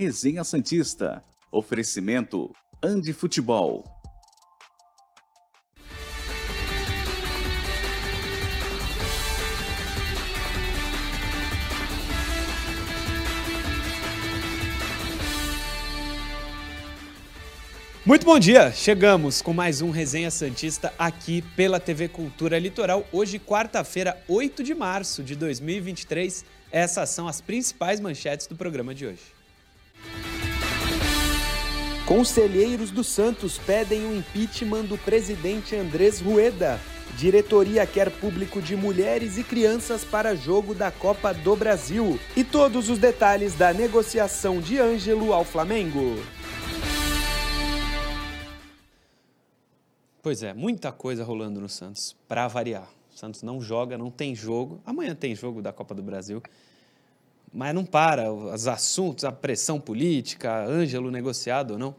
Resenha Santista. Oferecimento Andi Futebol. Muito bom dia! Chegamos com mais um Resenha Santista aqui pela TV Cultura Litoral. Hoje, quarta-feira, 8 de março de 2023. Essas são as principais manchetes do programa de hoje. Conselheiros do Santos pedem o impeachment do presidente Andrés Rueda. Diretoria quer público de mulheres e crianças para jogo da Copa do Brasil. E todos os detalhes da negociação de Ângelo ao Flamengo. Pois é, muita coisa rolando no Santos, para variar. O Santos não joga, não tem jogo. Amanhã tem jogo da Copa do Brasil. Mas não para, os assuntos, a pressão política, Ângelo negociado ou não.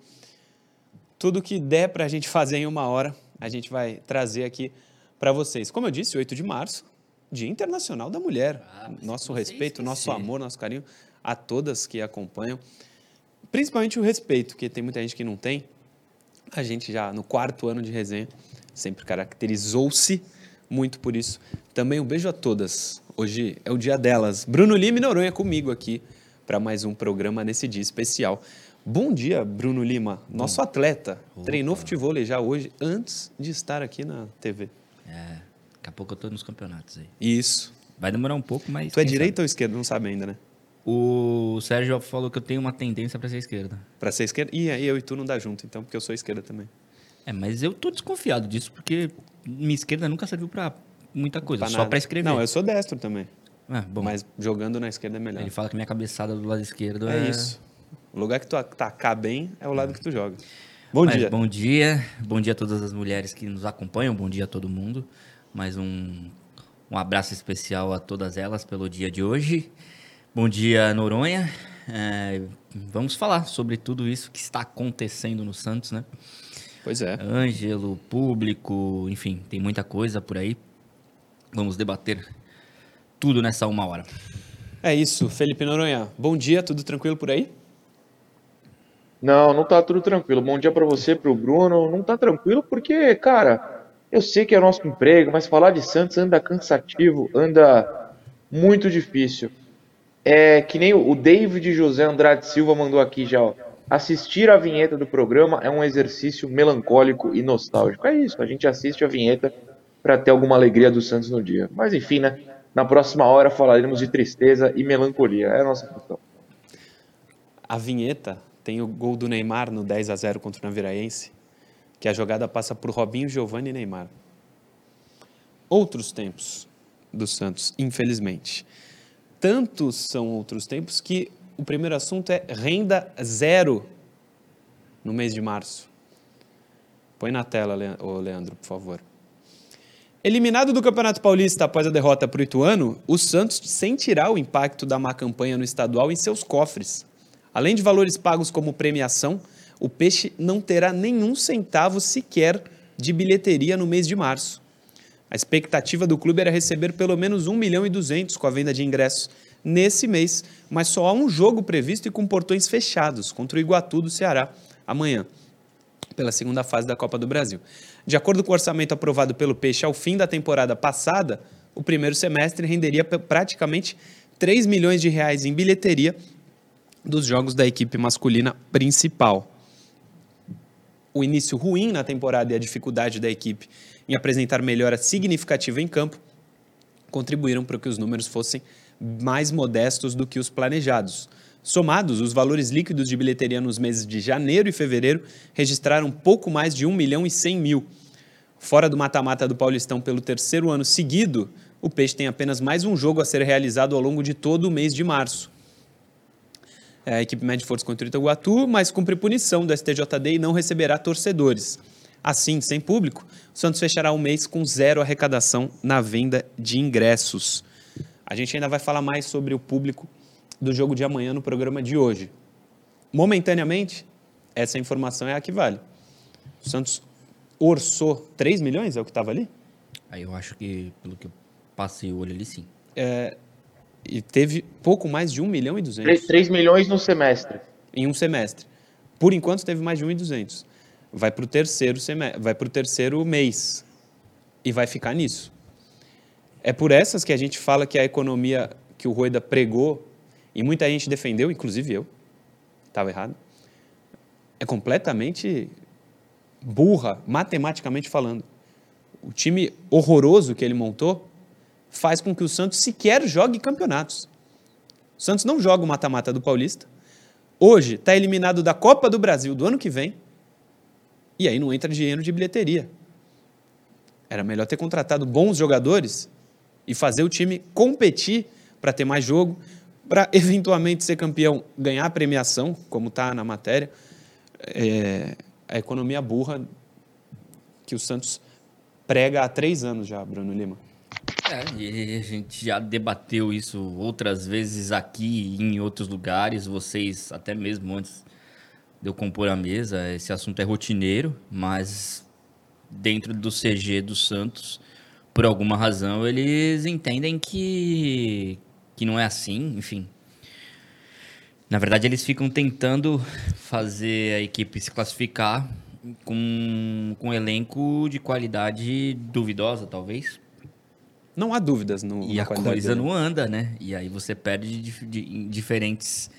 Tudo que der para a gente fazer em uma hora, a gente vai trazer aqui para vocês. Como eu disse, 8 de março, Dia Internacional da Mulher. Ah, nosso respeito, nosso amor, nosso carinho a todas que acompanham. Principalmente o respeito, que tem muita gente que não tem a gente já no quarto ano de resenha sempre caracterizou-se muito por isso. Também um beijo a todas. Hoje é o dia delas. Bruno Lima e Noronha comigo aqui para mais um programa nesse dia especial. Bom dia, Bruno Lima, nosso Bom. atleta. Opa. Treinou futebol já hoje antes de estar aqui na TV. É, daqui a pouco eu tô nos campeonatos aí. Isso. Vai demorar um pouco, mas. Tu é direita sabe? ou esquerda? Não sabe ainda, né? O Sérgio falou que eu tenho uma tendência para ser esquerda. Para ser esquerda? E aí eu e tu não dá junto, então, porque eu sou esquerda também. É, mas eu tô desconfiado disso, porque minha esquerda nunca serviu para muita coisa, pra só para escrever. Não, eu sou destro também. É, bom. Mas jogando na esquerda é melhor. Ele fala que minha cabeçada do lado esquerdo é. É isso. O lugar que tu atacar bem é o lado que tu joga. Bom mas dia. Bom dia. Bom dia a todas as mulheres que nos acompanham. Bom dia a todo mundo. Mais um, um abraço especial a todas elas pelo dia de hoje. Bom dia, Noronha. É, vamos falar sobre tudo isso que está acontecendo no Santos, né? Pois é. Ângelo, público, enfim, tem muita coisa por aí. Vamos debater tudo nessa uma hora. É isso, Felipe Noronha. Bom dia, tudo tranquilo por aí? Não, não tá tudo tranquilo. Bom dia para você, para o Bruno. Não tá tranquilo porque, cara, eu sei que é nosso emprego, mas falar de Santos anda cansativo, anda muito difícil é que nem o David José Andrade Silva mandou aqui já, ó. Assistir a vinheta do programa é um exercício melancólico e nostálgico. É isso, a gente assiste a vinheta para ter alguma alegria do Santos no dia. Mas enfim, né? Na próxima hora falaremos de tristeza e melancolia. É a nossa função. A vinheta tem o gol do Neymar no 10 a 0 contra o Naviraense, que a jogada passa por Robinho, Giovanni e Neymar. Outros tempos do Santos, infelizmente tantos são outros tempos que o primeiro assunto é renda zero no mês de março. Põe na tela, Leandro, por favor. Eliminado do Campeonato Paulista após a derrota para o Ituano, o Santos sentirá o impacto da má campanha no estadual em seus cofres. Além de valores pagos como premiação, o Peixe não terá nenhum centavo sequer de bilheteria no mês de março. A expectativa do clube era receber pelo menos 1 milhão e 200 com a venda de ingressos nesse mês, mas só há um jogo previsto e com portões fechados contra o Iguatu do Ceará amanhã, pela segunda fase da Copa do Brasil. De acordo com o orçamento aprovado pelo Peixe ao fim da temporada passada, o primeiro semestre renderia praticamente 3 milhões de reais em bilheteria dos jogos da equipe masculina principal. O início ruim na temporada e a dificuldade da equipe em apresentar melhora significativa em campo, contribuíram para que os números fossem mais modestos do que os planejados. Somados, os valores líquidos de bilheteria nos meses de janeiro e fevereiro registraram pouco mais de 1 milhão e 100 mil. Fora do mata-mata do Paulistão pelo terceiro ano seguido, o Peixe tem apenas mais um jogo a ser realizado ao longo de todo o mês de março. É, a equipe mede força contra o Itaguatu, mas cumpre punição do STJD e não receberá torcedores. Assim, sem público, o Santos fechará o mês com zero arrecadação na venda de ingressos. A gente ainda vai falar mais sobre o público do jogo de amanhã no programa de hoje. Momentaneamente, essa informação é a que vale. O Santos orçou 3 milhões, é o que estava ali? Aí eu acho que, pelo que eu passei o olho ali, sim. É, e teve pouco mais de 1 milhão e 200. 3, 3 milhões no semestre. em um semestre. Por enquanto teve mais de 1.200. Vai para o terceiro semestre, vai para o terceiro mês e vai ficar nisso. É por essas que a gente fala que a economia que o Rueda pregou e muita gente defendeu, inclusive eu, estava errado, é completamente burra, matematicamente falando. O time horroroso que ele montou faz com que o Santos sequer jogue campeonatos. O Santos não joga o mata-mata do Paulista. Hoje está eliminado da Copa do Brasil do ano que vem. E aí não entra dinheiro de bilheteria. Era melhor ter contratado bons jogadores e fazer o time competir para ter mais jogo, para eventualmente ser campeão, ganhar premiação, como está na matéria. É, a economia burra que o Santos prega há três anos já, Bruno Lima. É, e a gente já debateu isso outras vezes aqui e em outros lugares. Vocês, até mesmo antes de eu compor a mesa, esse assunto é rotineiro, mas dentro do CG do Santos, por alguma razão, eles entendem que, que não é assim, enfim. Na verdade, eles ficam tentando fazer a equipe se classificar com, com um elenco de qualidade duvidosa, talvez. Não há dúvidas no E a coisa dele. não anda, né? E aí você perde de, de, em diferentes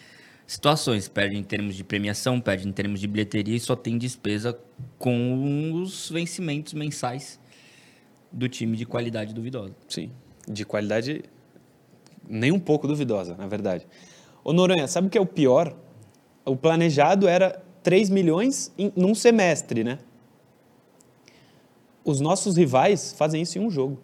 situações. Perde em termos de premiação, perde em termos de bilheteria e só tem despesa com os vencimentos mensais do time de qualidade duvidosa. Sim, de qualidade nem um pouco duvidosa, na verdade. Ô Noronha, sabe o que é o pior? O planejado era 3 milhões em, num semestre, né? Os nossos rivais fazem isso em um jogo.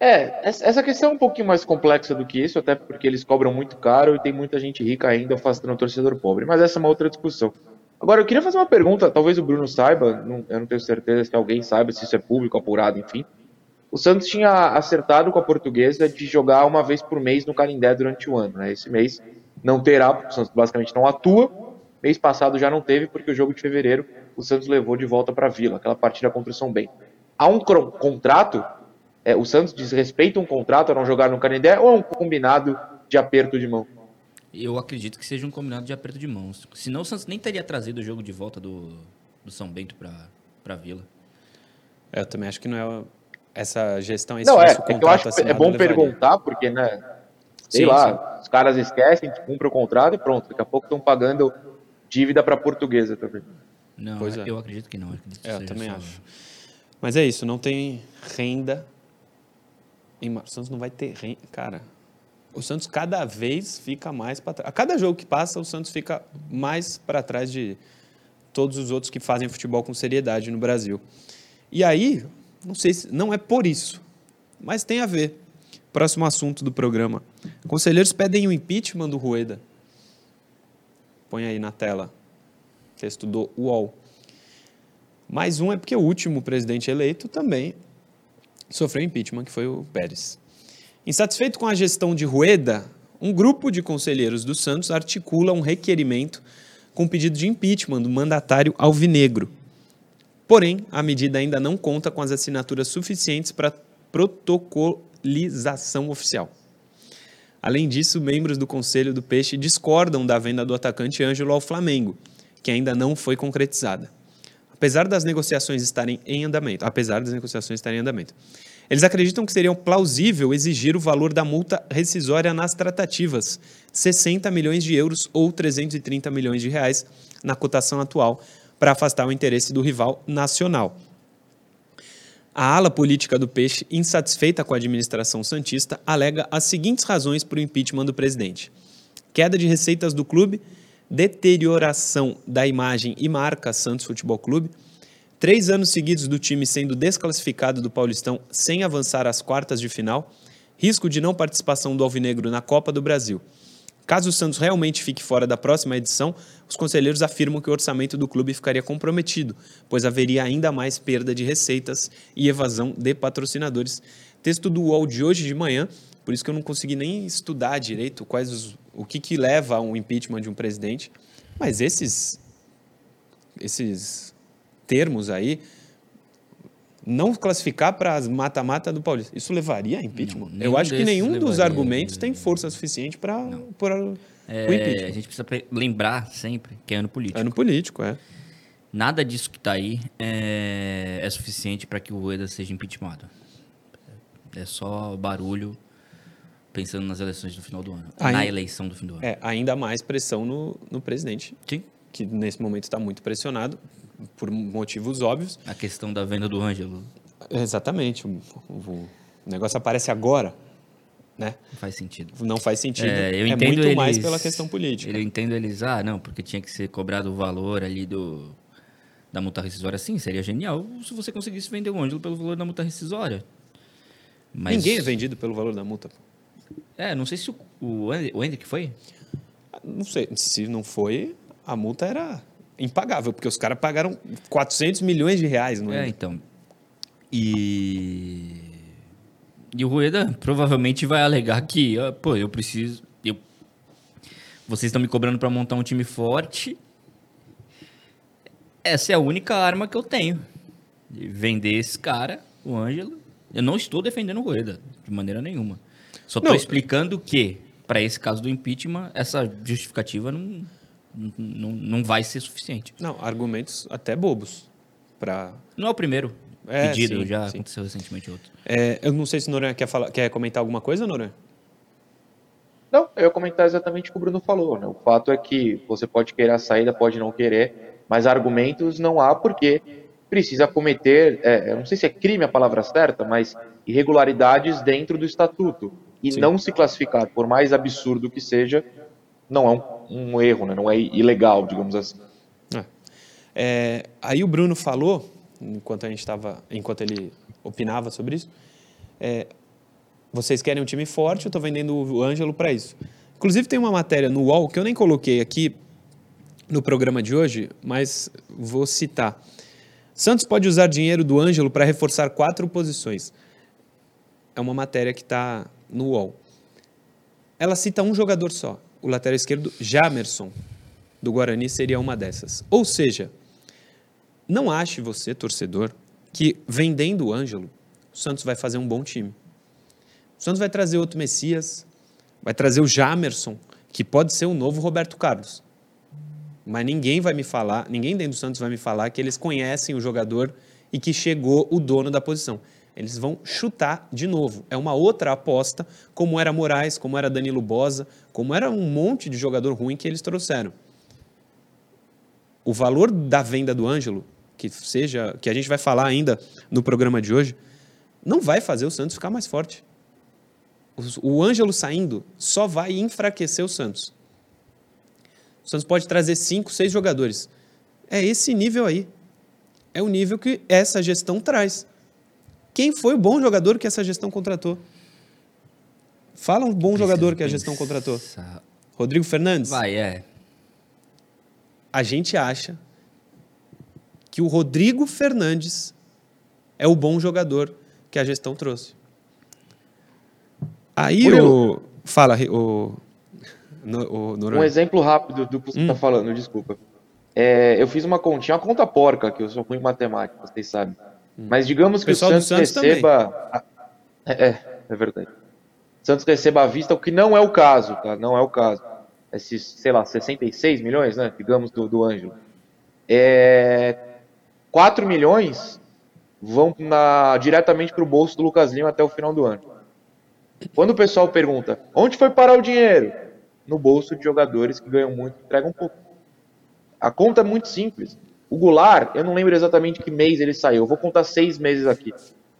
É, essa questão é um pouquinho mais complexa do que isso, até porque eles cobram muito caro e tem muita gente rica ainda afastando o torcedor pobre. Mas essa é uma outra discussão. Agora, eu queria fazer uma pergunta, talvez o Bruno saiba, não, eu não tenho certeza se alguém saiba, se isso é público, apurado, enfim. O Santos tinha acertado com a portuguesa de jogar uma vez por mês no Canindé durante o ano. Né? Esse mês não terá, porque o Santos basicamente não atua. Mês passado já não teve, porque o jogo de fevereiro o Santos levou de volta para a Vila, aquela partida contra o São Bento. Há um contrato é, o Santos desrespeita um contrato a não jogar no Canindé ou é um combinado de aperto de mão? Eu acredito que seja um combinado de aperto de mãos. Senão o Santos nem teria trazido o jogo de volta do, do São Bento para a Vila. É, eu também acho que não é essa gestão. Esse não, é, é que eu acho que é bom levaria. perguntar, porque, né? Sei sim, lá, sim. os caras esquecem, cumprem o contrato e pronto. Daqui a pouco estão pagando dívida para a portuguesa também. Não, pois é. eu acredito que não. Acredito que é, eu também só... acho. Mas é isso, não tem renda em, o Santos não vai ter. Cara, o Santos cada vez fica mais para trás. A cada jogo que passa, o Santos fica mais para trás de todos os outros que fazem futebol com seriedade no Brasil. E aí, não sei se não é por isso, mas tem a ver. Próximo assunto do programa. Conselheiros pedem o impeachment do Rueda. Põe aí na tela. Texto do UOL. Mais um é porque o último presidente eleito também sofreu impeachment, que foi o Pérez. Insatisfeito com a gestão de Rueda, um grupo de conselheiros do Santos articula um requerimento com pedido de impeachment do mandatário alvinegro. Porém, a medida ainda não conta com as assinaturas suficientes para protocolização oficial. Além disso, membros do Conselho do Peixe discordam da venda do atacante Ângelo ao Flamengo, que ainda não foi concretizada apesar das negociações estarem em andamento, apesar das negociações estarem em andamento. Eles acreditam que seria plausível exigir o valor da multa rescisória nas tratativas, 60 milhões de euros ou 330 milhões de reais na cotação atual, para afastar o interesse do rival nacional. A ala política do Peixe, insatisfeita com a administração santista, alega as seguintes razões para o impeachment do presidente: queda de receitas do clube deterioração da imagem e marca Santos Futebol Clube, três anos seguidos do time sendo desclassificado do Paulistão sem avançar às quartas de final, risco de não participação do Alvinegro na Copa do Brasil. Caso o Santos realmente fique fora da próxima edição, os conselheiros afirmam que o orçamento do clube ficaria comprometido, pois haveria ainda mais perda de receitas e evasão de patrocinadores. Texto do UOL de hoje de manhã, por isso que eu não consegui nem estudar direito quais os, o que, que leva a um impeachment de um presidente. Mas esses, esses termos aí, não classificar para as mata-mata do Paulista. Isso levaria a impeachment? Não, Eu acho que nenhum dos levaria. argumentos tem força suficiente para por o É, a impeachment. gente precisa pre- lembrar sempre que é ano político. Ano político, é. Nada disso que tá aí é, é suficiente para que o Rueda seja impeachmentado. É só barulho pensando nas eleições do final do ano. Aí- Na eleição do fim do ano. É, ainda mais pressão no, no presidente, Sim. Que nesse momento está muito pressionado, por motivos óbvios. A questão da venda do Ângelo Exatamente. O, o- negócio aparece agora, né? não faz sentido. Não faz sentido. É, eu é entendo muito eles, mais pela questão política. Eu entendo eles, ah, não, porque tinha que ser cobrado o valor ali do da multa rescisória. Sim, seria genial se você conseguisse vender o Ângelo pelo valor da multa rescisória. Mas, Ninguém é vendido pelo valor da multa. É, não sei se o, o, o que foi. Não sei, se não foi, a multa era impagável, porque os caras pagaram 400 milhões de reais, não É, é? então. E. E o Rueda provavelmente vai alegar que, ah, pô, eu preciso. Eu... Vocês estão me cobrando para montar um time forte. Essa é a única arma que eu tenho. De vender esse cara, o Ângelo. Eu não estou defendendo o Rueda, de maneira nenhuma. Só estou explicando que, para esse caso do impeachment, essa justificativa não, não, não vai ser suficiente. Não, argumentos até bobos. Pra... Não é o primeiro É, pedido, sim, já sim. aconteceu recentemente outro. É, eu não sei se o Noronha quer, falar, quer comentar alguma coisa, Noronha? Não, eu ia comentar exatamente o que o Bruno falou, né? O fato é que você pode querer a saída, pode não querer, mas argumentos não há porque precisa cometer, é, eu não sei se é crime a palavra certa, mas irregularidades dentro do estatuto. E Sim. não se classificar, por mais absurdo que seja, não é um, um erro, né? Não é ilegal, digamos assim. É. É, aí o Bruno falou, enquanto a gente estava, enquanto ele opinava sobre isso, é, vocês querem um time forte, eu estou vendendo o Ângelo para isso. Inclusive tem uma matéria no UOL que eu nem coloquei aqui no programa de hoje, mas vou citar. Santos pode usar dinheiro do Ângelo para reforçar quatro posições. É uma matéria que está no UOL. Ela cita um jogador só, o lateral esquerdo Jamerson, do Guarani seria uma dessas. Ou seja, não ache você, torcedor, que vendendo o Ângelo, o Santos vai fazer um bom time. O Santos vai trazer outro Messias, vai trazer o Jamerson, que pode ser o novo Roberto Carlos. Mas ninguém vai me falar, ninguém dentro do Santos vai me falar que eles conhecem o jogador e que chegou o dono da posição. Eles vão chutar de novo. É uma outra aposta, como era Moraes, como era Danilo Bosa, como era um monte de jogador ruim que eles trouxeram o valor da venda do Ângelo, que seja, que a gente vai falar ainda no programa de hoje, não vai fazer o Santos ficar mais forte. O, o Ângelo saindo só vai enfraquecer o Santos. O Santos pode trazer cinco, seis jogadores. É esse nível aí. É o nível que essa gestão traz. Quem foi o bom jogador que essa gestão contratou? Fala um bom jogador que a gestão contratou. Pensar- Rodrigo Fernandes? Vai, é. a gente acha que o Rodrigo Fernandes é o bom jogador que a gestão trouxe. Aí o. Fala, o. No, o Um exemplo rápido do que você Hum. está falando, desculpa. É, eu fiz uma continha, uma conta porca, que eu sou ruim em matemática, vocês sabem. Mas digamos que o do Santos, Santos receba. a- É, é, é verdade. Santos receba à vista, o que não é o caso, tá? Não é o caso. Esses, sei lá, 66 milhões, né? Digamos, do, do Ângelo. É, 4 milhões vão na, diretamente para o bolso do Lucas Lima até o final do ano. Quando o pessoal pergunta, onde foi parar o dinheiro? No bolso de jogadores que ganham muito, entregam pouco. A conta é muito simples. O Goulart, eu não lembro exatamente que mês ele saiu. Eu vou contar seis meses aqui.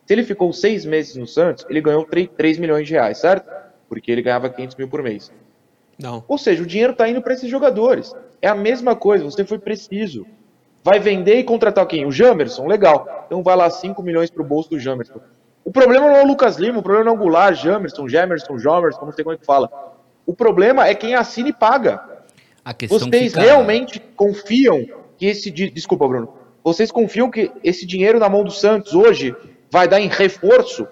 Se ele ficou seis meses no Santos, ele ganhou 3, 3 milhões de reais, certo? Porque ele ganhava 500 mil por mês. Não. Ou seja, o dinheiro está indo para esses jogadores. É a mesma coisa, você foi preciso. Vai vender e contratar quem? O Jamerson? Legal. Então vai lá 5 milhões para o bolso do Jamerson. O problema não é o Lucas Lima, o problema não é o Goulart, Jamerson, Jamerson, Jamerson, não sei como é que fala. O problema é quem assina e paga. A questão Vocês fica- realmente confiam que esse. Desculpa, Bruno. Vocês confiam que esse dinheiro na mão do Santos hoje vai dar em reforço?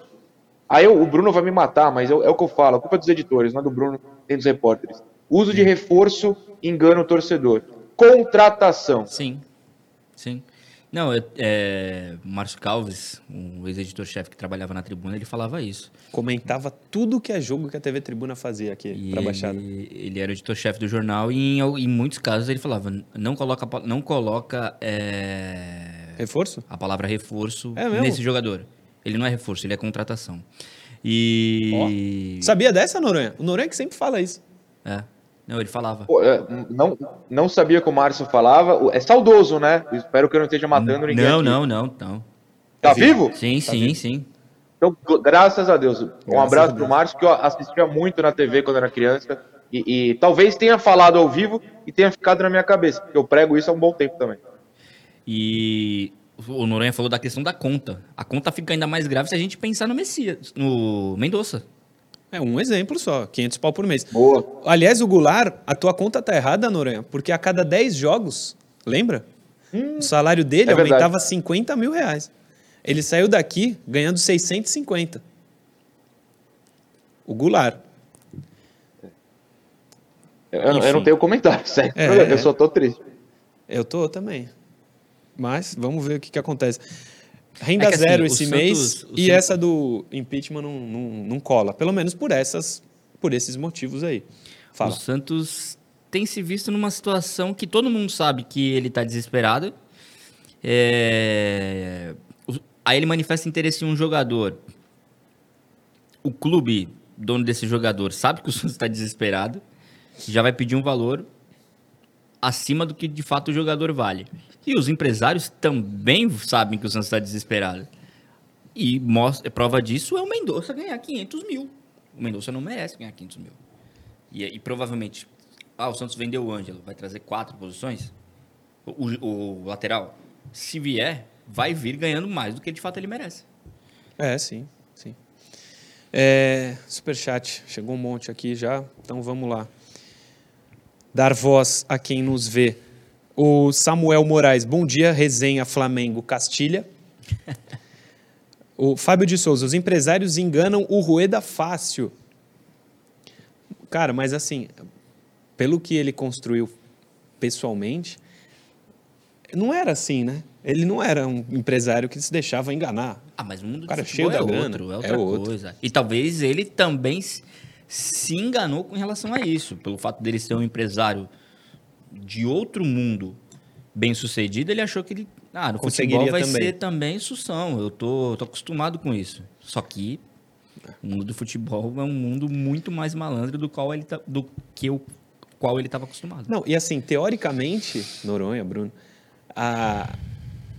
Aí eu- o Bruno vai me matar, mas eu- é o que eu falo. A culpa é dos editores, não é do Bruno nem dos repórteres. Uso de reforço engana o torcedor. Contratação. Sim, sim. Não, eu- é, Márcio Calves, o ex-editor-chefe que trabalhava na tribuna, ele falava isso. Comentava tudo que é jogo que a TV Tribuna fazia aqui pra Baixada. ele, era o editor-chefe do jornal e em, em muitos casos ele falava, não coloca, não coloca é, Reforço? a palavra reforço É nesse jogador. Ele não é reforço, ele é contratação. E... Sabia dessa, Noronha? O Noronha que sempre fala isso. É. Não, ele falava. Pô, é, não, não sabia que o Márcio falava. É saudoso, né? Espero que eu não esteja matando ninguém. Não, aqui. não, não, não. Tá vivo? Sim, sim, sim. Então, graças a Deus. Um Graças abraço pro Márcio, que eu assistia muito na TV quando era criança. E, e talvez tenha falado ao vivo e tenha ficado na minha cabeça, porque eu prego isso há um bom tempo também. E o Noronha falou da questão da conta. A conta fica ainda mais grave se a gente pensar no Messias, no Mendonça. É um exemplo só, 500 pau por mês. Boa. Aliás, o Goulart, a tua conta tá errada, Noronha, porque a cada 10 jogos, lembra? o salário dele é verdade. aumentava 50 mil reais. Ele saiu daqui ganhando 650. O Goulart. Eu, eu não tenho comentário, sério. É. Eu só tô triste. Eu tô também. Mas vamos ver o que, que acontece. Renda É que, assim, zero o esse mês e Santos- essa do impeachment não, não, não cola. Pelo menos por essas, por esses motivos aí. Fala. O Santos tem se visto numa situação que todo mundo sabe que ele está desesperado. É, Aí ele manifesta interesse em um jogador. O clube, dono desse jogador, sabe que o Santos está desesperado. Já vai pedir um valor acima do que de fato o jogador vale. E os empresários também sabem que o Santos está desesperado. E mostra, prova disso é o Mendonça ganhar 500 mil. O Mendonça não merece ganhar 500 mil. E, e provavelmente, ah, o Santos vendeu o Ângelo, vai trazer quatro posições? O, o- o lateral, se vier, vai vir ganhando mais do que de fato ele merece. É, sim, sim. É, superchat, chegou um monte aqui já, então vamos lá. Dar voz a quem nos vê. O Samuel Moraes, bom dia, resenha Flamengo Castilha. O Fábio de Souza, os empresários enganam o Rueda fácil. Cara, mas assim, pelo que ele construiu pessoalmente, não era assim, né? Ele não era um empresário que se deixava enganar. Ah, mas o mundo do Cara, cheio é da grana, outro, é é outra outro. coisa. E talvez ele também se enganou com relação a isso. Pelo fato dele ser um empresário de outro mundo bem sucedido, ele achou que ele. Ah, no Conseguiria futebol vai também. ser também sução. Eu tô, tô acostumado com isso. Só que o mundo do futebol é um mundo muito mais malandro do, qual ele tá, do que o qual ele estava acostumado. Não, e assim, teoricamente, Noronha, Bruno, a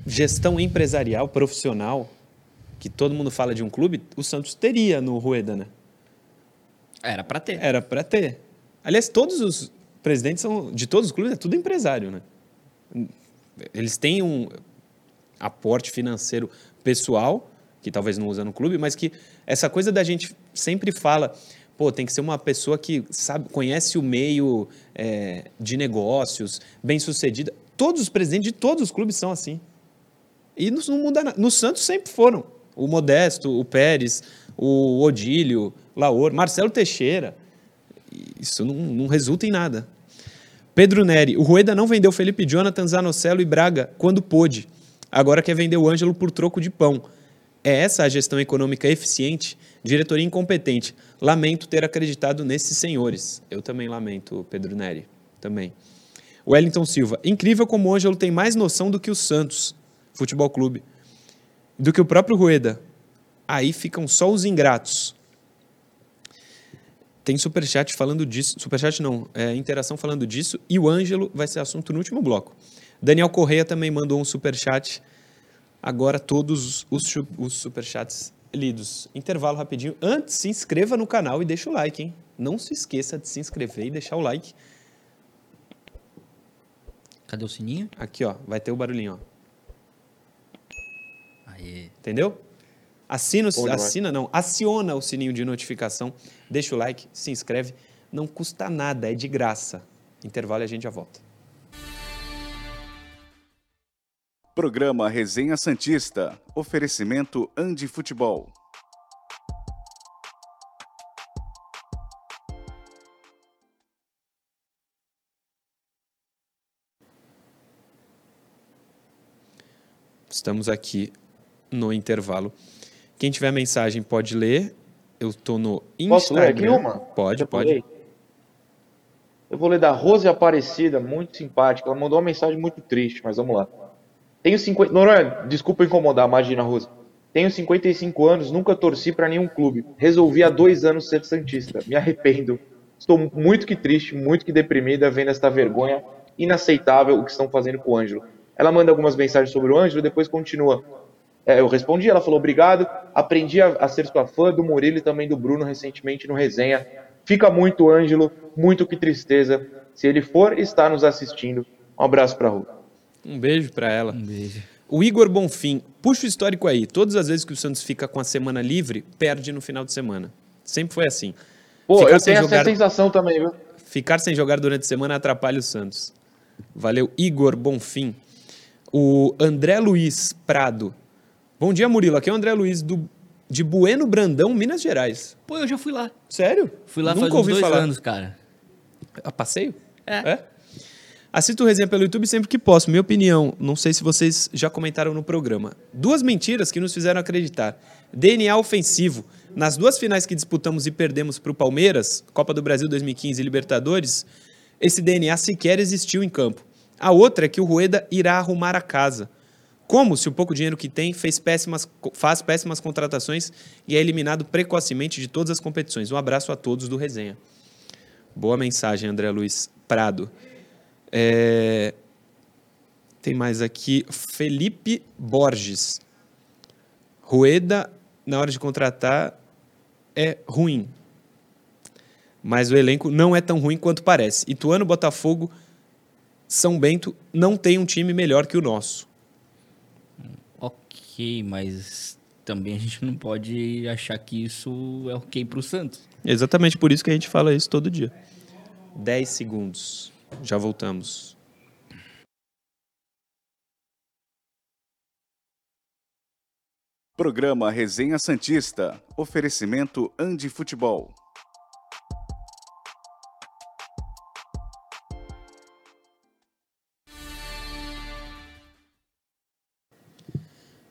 gestão empresarial, profissional, que todo mundo fala de um clube, o Santos teria no Rueda, né? Era pra ter. Era para ter. Aliás, todos os presidentes são, de todos os clubes é tudo empresário, né? Eles têm um aporte financeiro pessoal, que talvez não usa no clube, mas que essa coisa da gente sempre fala, pô, tem que ser uma pessoa que sabe, conhece o meio é, de negócios, bem sucedida. Todos os presidentes de todos os clubes são assim. E não, muda nada. No Santos sempre foram. O Modesto, o Pérez, o Odílio, Laor, Marcelo Teixeira. Isso não, não resulta em nada. Pedro Neri, o Rueda não vendeu Felipe Jonathan, Zanocelo e Braga quando pôde. Agora quer vender o Ângelo por troco de pão. É essa a gestão econômica eficiente? Diretoria incompetente. Lamento ter acreditado nesses senhores. Eu também lamento, Pedro Neri. Também. Wellington Silva. Incrível como o Ângelo tem mais noção do que o Santos Futebol Clube. Do que o próprio Rueda. Aí ficam só os ingratos. Tem superchat falando disso. Superchat não, é interação falando disso. E o Ângelo vai ser assunto no último bloco. Daniel Correia também mandou um superchat. Agora todos os, os superchats lidos. Intervalo rapidinho. Antes, se inscreva no canal e deixa o like, hein? Não se esqueça de se inscrever e deixar o like. Cadê o sininho? Aqui, ó, vai ter o barulhinho, ó. Aí. Entendeu? Assina, assina não, aciona o sininho de notificação, deixa o like, se inscreve, não custa nada, é de graça. Intervalo e a gente já volta. Programa Resenha Santista. Oferecimento Andi Futebol. Estamos aqui no intervalo. Quem tiver mensagem pode ler. Eu tô no Instagram. Posso ler aqui uma? Pode, Já pode. Eu vou ler da Rose Aparecida, muito simpática. Ela mandou uma mensagem muito triste, mas vamos lá. Tenho 50. Noronha, desculpa incomodar, imagina, Rose. Tenho 55 anos, nunca torci para nenhum clube. Resolvi há dois anos ser Santista. Me arrependo. Estou muito que triste, muito que deprimida vendo esta vergonha inaceitável o que estão fazendo com o Ângelo. Ela manda algumas mensagens sobre o Ângelo, depois continua. É, eu respondi, ela falou obrigado. Aprendi a, a ser sua fã do Murilo e também do Bruno recentemente no resenha. Fica muito, Ângelo, muito que tristeza. Se ele for estar nos assistindo, um abraço para Rô. Um beijo para ela. Um beijo. O Igor Bonfim, puxa o histórico aí. Todas as vezes que o Santos fica com a semana livre, perde no final de semana. Sempre foi assim. Pô, Ficar eu tenho jogar- essa sensação também, viu? Ficar sem jogar durante a semana atrapalha o Santos. Valeu, Igor Bonfim. O André Luiz Prado. Bom dia, Murilo. Aqui é o André Luiz do, de Bueno Brandão, Minas Gerais. Pô, eu já fui lá. Sério? Fui lá Nunca faz ouvi dois falar. anos, cara. A passeio? É. Assisto o resenha pelo YouTube sempre que posso. Minha opinião, não sei se vocês já comentaram no programa. Duas mentiras que nos fizeram acreditar. DNA ofensivo. Nas duas finais que disputamos e perdemos para o Palmeiras, Copa do Brasil 2015 e Libertadores, esse DNA sequer existiu em campo. A outra é que o Rueda irá arrumar a casa. Como, se o pouco dinheiro que tem, fez péssimas, faz péssimas contratações e é eliminado precocemente de todas as competições. Um abraço a todos do resenha. Boa mensagem, André Luiz Prado. É, Tem mais aqui. Felipe Borges. Rueda, na hora de contratar, é ruim. Mas o elenco não é tão ruim quanto parece. Ituano, Botafogo, São Bento não tem um time melhor que o nosso. Ok, mas também a gente não pode achar que isso é ok pro Santos. Exatamente por isso que a gente fala isso todo dia. 10 segundos. Já voltamos. Programa Resenha Santista. Oferecimento Andi Futebol.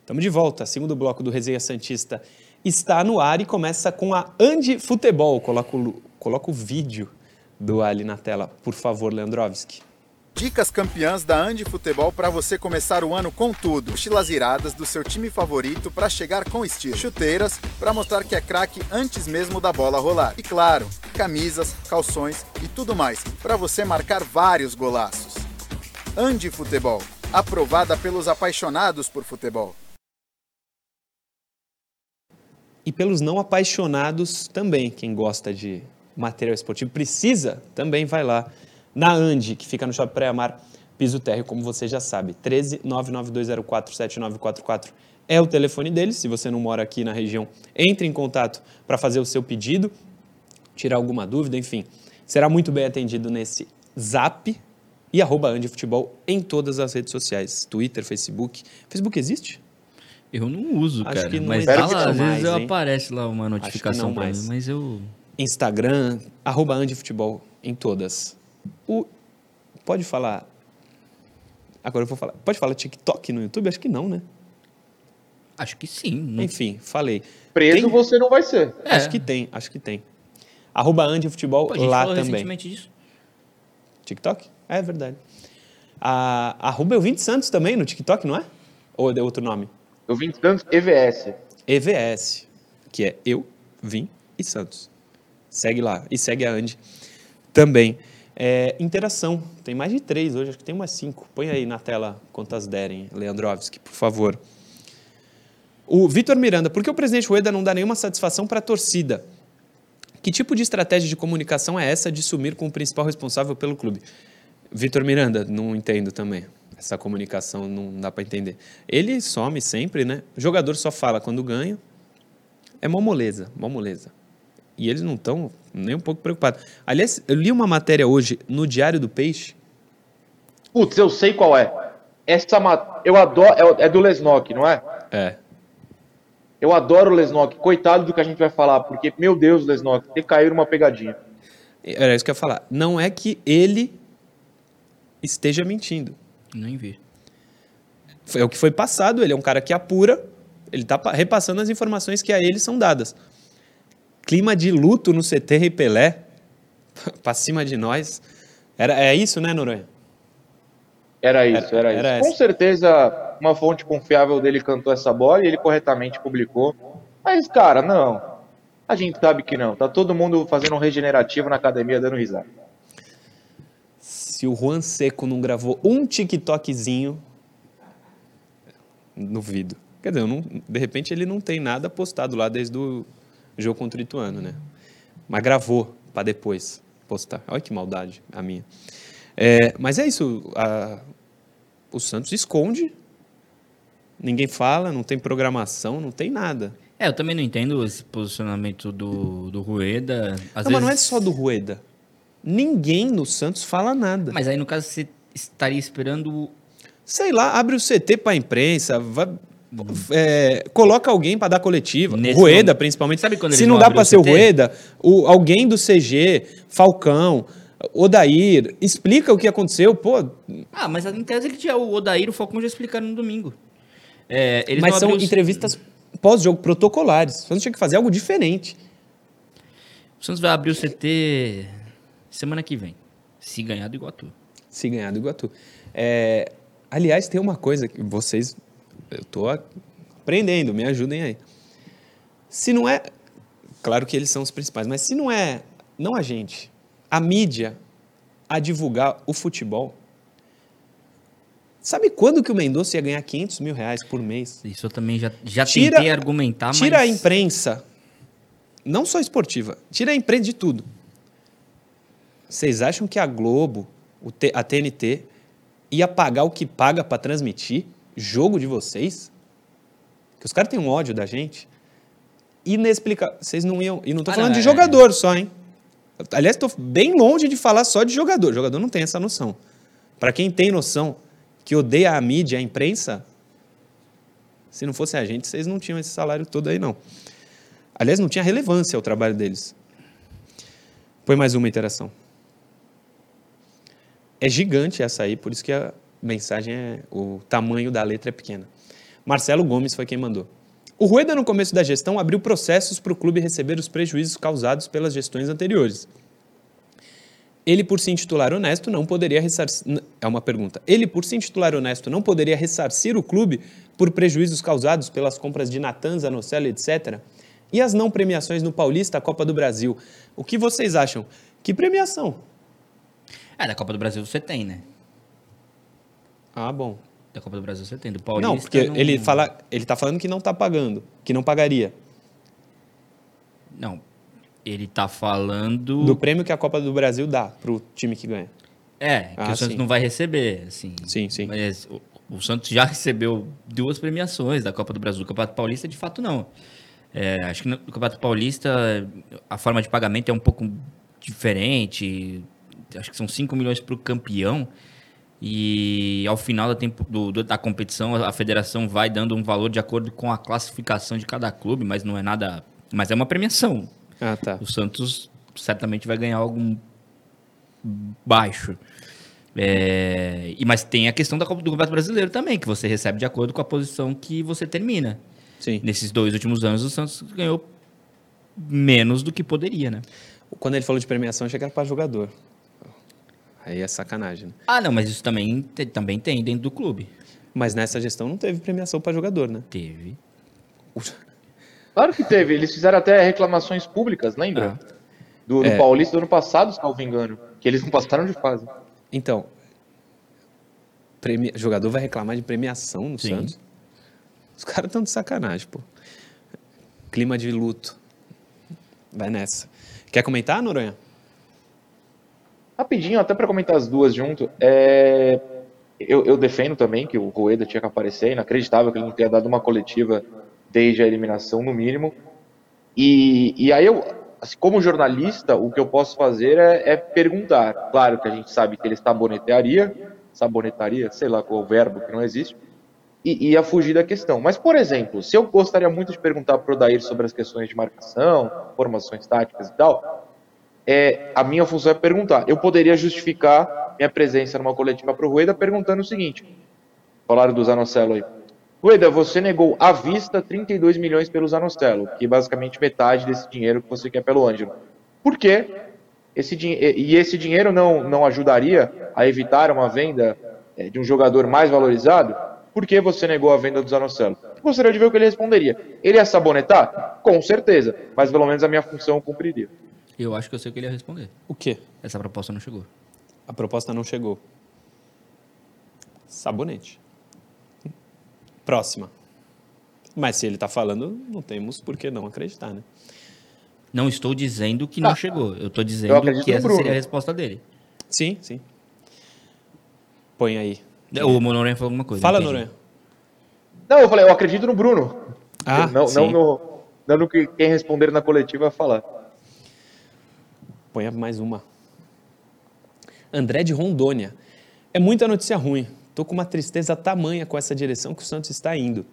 Estamos de volta. Segundo bloco do Resenha Santista está no ar e começa com a Andi Futebol. Coloca o, vídeo do Ali na tela, por favor, Leandrovski. Dicas campeãs da Andi Futebol para você começar o ano com tudo. Mochilas iradas do seu time favorito para chegar com estilo. Chuteiras para mostrar que é craque antes mesmo da bola rolar. E claro, camisas, calções e tudo mais para você marcar vários golaços. Andi Futebol, aprovada pelos apaixonados por futebol. E pelos não apaixonados também, quem gosta de material esportivo precisa, também vai lá na Andi, que fica no Shopping Praia Mar, piso térreo, como você já sabe. 13 99204 7944 é o telefone deles. Se você não mora aqui na região, entre em contato para fazer o seu pedido, tirar alguma dúvida, enfim. Será muito bem atendido nesse zap e arroba Futebol em todas as redes sociais. Twitter, Facebook. Facebook existe? Eu não uso, Acho cara. que não mas tá lá, às mais, vezes hein? aparece lá uma notificação pra mais. mim, mas eu. Instagram, arroba em todas. O, pode falar. Agora eu vou falar. Pode falar TikTok no YouTube? Acho que não, né? Acho que sim. Não- Enfim, falei. Preso Tem- você não vai ser. É. Acho que tem, acho que tem. Arroba Andi Futebol Pô, lá falou também. recentemente disso. TikTok? É verdade. A, arroba Elvinte Santos também no TikTok, não é? Ou é outro nome? Eu vim tanto EVS. EVS, que é Eu, Vim e Santos. Segue lá. E segue a Andy também. É, interação. Tem mais de três hoje, acho que tem umas cinco. Põe aí na tela quantas derem, Leandrovski, por favor. O Vitor Miranda, por que o presidente Rueda não dá nenhuma satisfação para a torcida? Que tipo de estratégia de comunicação é essa de sumir com o principal responsável pelo clube? Vitor Miranda, não entendo também. Essa comunicação não dá para entender. Ele some sempre, né? O jogador só fala quando ganha. É mó moleza, mó moleza. E eles não estão nem um pouco preocupados. Aliás, eu li uma matéria hoje no Diário do Peixe. Putz, eu sei qual é. Essa eu adoro. é É do Lesnock, não é? É. Eu adoro o Lesnock. Coitado do que a gente vai falar, porque, meu Deus, Lesnock, te caiu numa pegadinha. Era isso que eu ia falar. Não é que ele esteja mentindo. Nem vi. É o que foi passado, ele é um cara que apura, ele está repassando as informações que a ele são dadas. Clima de luto no CT e Pelé, para cima de nós. Era, é isso, né, Noronha? Era isso, era, era, isso. Com certeza, uma fonte confiável dele cantou essa bola e ele corretamente publicou. Mas, cara, não. A gente sabe que não. Tá todo mundo fazendo um regenerativo na academia dando risada. Se o Juan Seco não gravou um TikTokzinho, duvido. Quer dizer, não, de repente ele não tem nada postado lá desde o jogo contra o Ituano, né? Mas gravou para depois postar. Olha que maldade a minha. É, mas é isso. A, o Santos esconde. Ninguém fala, não tem programação, não tem nada. É, eu também não entendo esse posicionamento do, do Rueda. Às não, vezes... mas não é só do Rueda. Ninguém no Santos fala nada. Mas aí, no caso, você estaria esperando. Sei lá, abre o CT para a imprensa, vai, é, coloca alguém para dar coletiva. Nesse Rueda, momento. principalmente. Sabe quando Se não dá para ser o Rueda, o, alguém do CG, Falcão, Odair, explica o que aconteceu, pô. Ah, mas em tese que tinha o Odair e o Falcão já explicaram no domingo. É, mas são entrevistas pós-jogo protocolares. O Santos tinha que fazer algo diferente. O Santos vai abrir o CT semana que vem. Se ganhar do Iguatu. Se ganhar do Iguatu. É, aliás, tem uma coisa que vocês. Eu estou aprendendo, me ajudem aí. Se não é. Claro que eles são os principais, mas se não é. Não a gente, a mídia a divulgar o futebol. Sabe quando que o Mendonça ia ganhar 500 mil reais por mês? Isso eu também já, já tira, tentei argumentar, mas... Tira a imprensa, não só esportiva, tira a imprensa de tudo. Vocês acham que a Globo, a TNT, ia pagar o que paga para transmitir jogo de vocês? Que os caras têm um ódio da gente? Inexplicável. Vocês não iam... E não estou ah, falando não, de é... jogador só, hein? Aliás, estou bem longe de falar só de jogador. O jogador não tem essa noção. Para quem tem noção que odeia a mídia, a imprensa, se não fosse a gente, vocês não tinham esse salário todo aí, não. Aliás, não tinha relevância o trabalho deles. Põe mais uma interação. É gigante essa aí, por isso que a mensagem é. O tamanho da letra é pequena. Marcelo Gomes foi quem mandou. O Rueda, no começo da gestão, abriu processos para o clube receber os prejuízos causados pelas gestões anteriores. Ele, por se intitular honesto, não poderia ressarcir. É uma pergunta. Ele, por se intitular honesto, não poderia ressarcir o clube por prejuízos causados pelas compras de Natan, Zanocelo, etc. E as não premiações no Paulista, Copa do Brasil. O que vocês acham? Que premiação? É, da Copa do Brasil você tem, né? Ah, bom da Copa do Brasil você tem. Do Paulista. Não, porque não... ele fala, ele está falando que não está pagando, que não pagaria. Não, ele está falando do prêmio que a Copa do Brasil dá para o time que ganha. É, que ah, o Santos sim. não vai receber, assim. Sim, sim. Mas o, o, Santos já recebeu duas premiações da Copa do Brasil. Do Campeonato Paulista, de fato, não. É, acho que no Campeonato Paulista a forma de pagamento é um pouco diferente. Acho que são 5 milhões para o campeão e ao final da, tempo, do, da competição a federação vai dando um valor de acordo com a classificação de cada clube, mas não é nada. Mas é uma premiação. Ah, tá. O Santos certamente vai ganhar algo baixo. É, e, mas tem a questão da Copa do Campeonato Brasileiro também, que você recebe de acordo com a posição que você termina. Sim. Nesses dois últimos anos, o Santos ganhou menos do que poderia, né? Quando ele falou de premiação, achei que era para jogador. Aí é sacanagem. Né? Ah, não, mas isso também, também tem dentro do clube. Mas nessa gestão não teve premiação para jogador, né? Teve. Claro que teve. Eles fizeram até reclamações públicas, lembra? Ah. Do, do é. Paulista do ano passado, se não me engano. Que eles não passaram de fase. Então, premi... jogador vai reclamar de premiação no Sim. Santos? Os caras estão de sacanagem, pô. Clima de luto. Vai nessa. Quer comentar, Noronha? Rapidinho, até para comentar as duas junto, é... eu, eu, defendo também que o Rueda tinha que aparecer, inacreditável que ele não tenha dado uma coletiva desde a eliminação, no mínimo. E, e aí eu, assim, como jornalista, o que eu posso fazer é, é perguntar. Claro que a gente sabe que ele sabonetaria, sabonetaria, sei lá qual o verbo que não existe, e ia fugir da questão. Mas, por exemplo, se eu gostaria muito de perguntar para o Dair sobre as questões de marcação, formações táticas e tal, é, a minha função é perguntar. Eu poderia justificar minha presença numa coletiva para o Rueda perguntando o seguinte: Falaram do Zanocelo aí. Rueda, você negou à vista 32 milhões pelo Zanocelo, que é basicamente metade desse dinheiro que você quer pelo Ângelo. Por quê? Esse, e esse dinheiro não, não ajudaria a evitar uma venda é, de um jogador mais valorizado? Por que você negou a venda do Zanocelo? Gostaria de ver o que ele responderia. Ele ia sabonetar? Com certeza, mas pelo menos a minha função cumpriria. Eu acho que eu sei o que ele ia responder. O quê? Essa proposta não chegou. A proposta não chegou. Sabonete. Próxima. Mas se ele está falando, não temos por que não acreditar, né? Não estou dizendo que não ah, chegou. Eu estou dizendo eu que essa seria a resposta dele. Sim, sim. Põe aí. O Noronha falou alguma coisa. Fala, Noronha. Não, eu falei, eu acredito no Bruno. Ah, não, sim. não no, não no que quem responder na coletiva falar. Põe mais uma. André de Rondônia. É muita notícia ruim. Tô com uma tristeza tamanha com essa direção que o Santos está indo.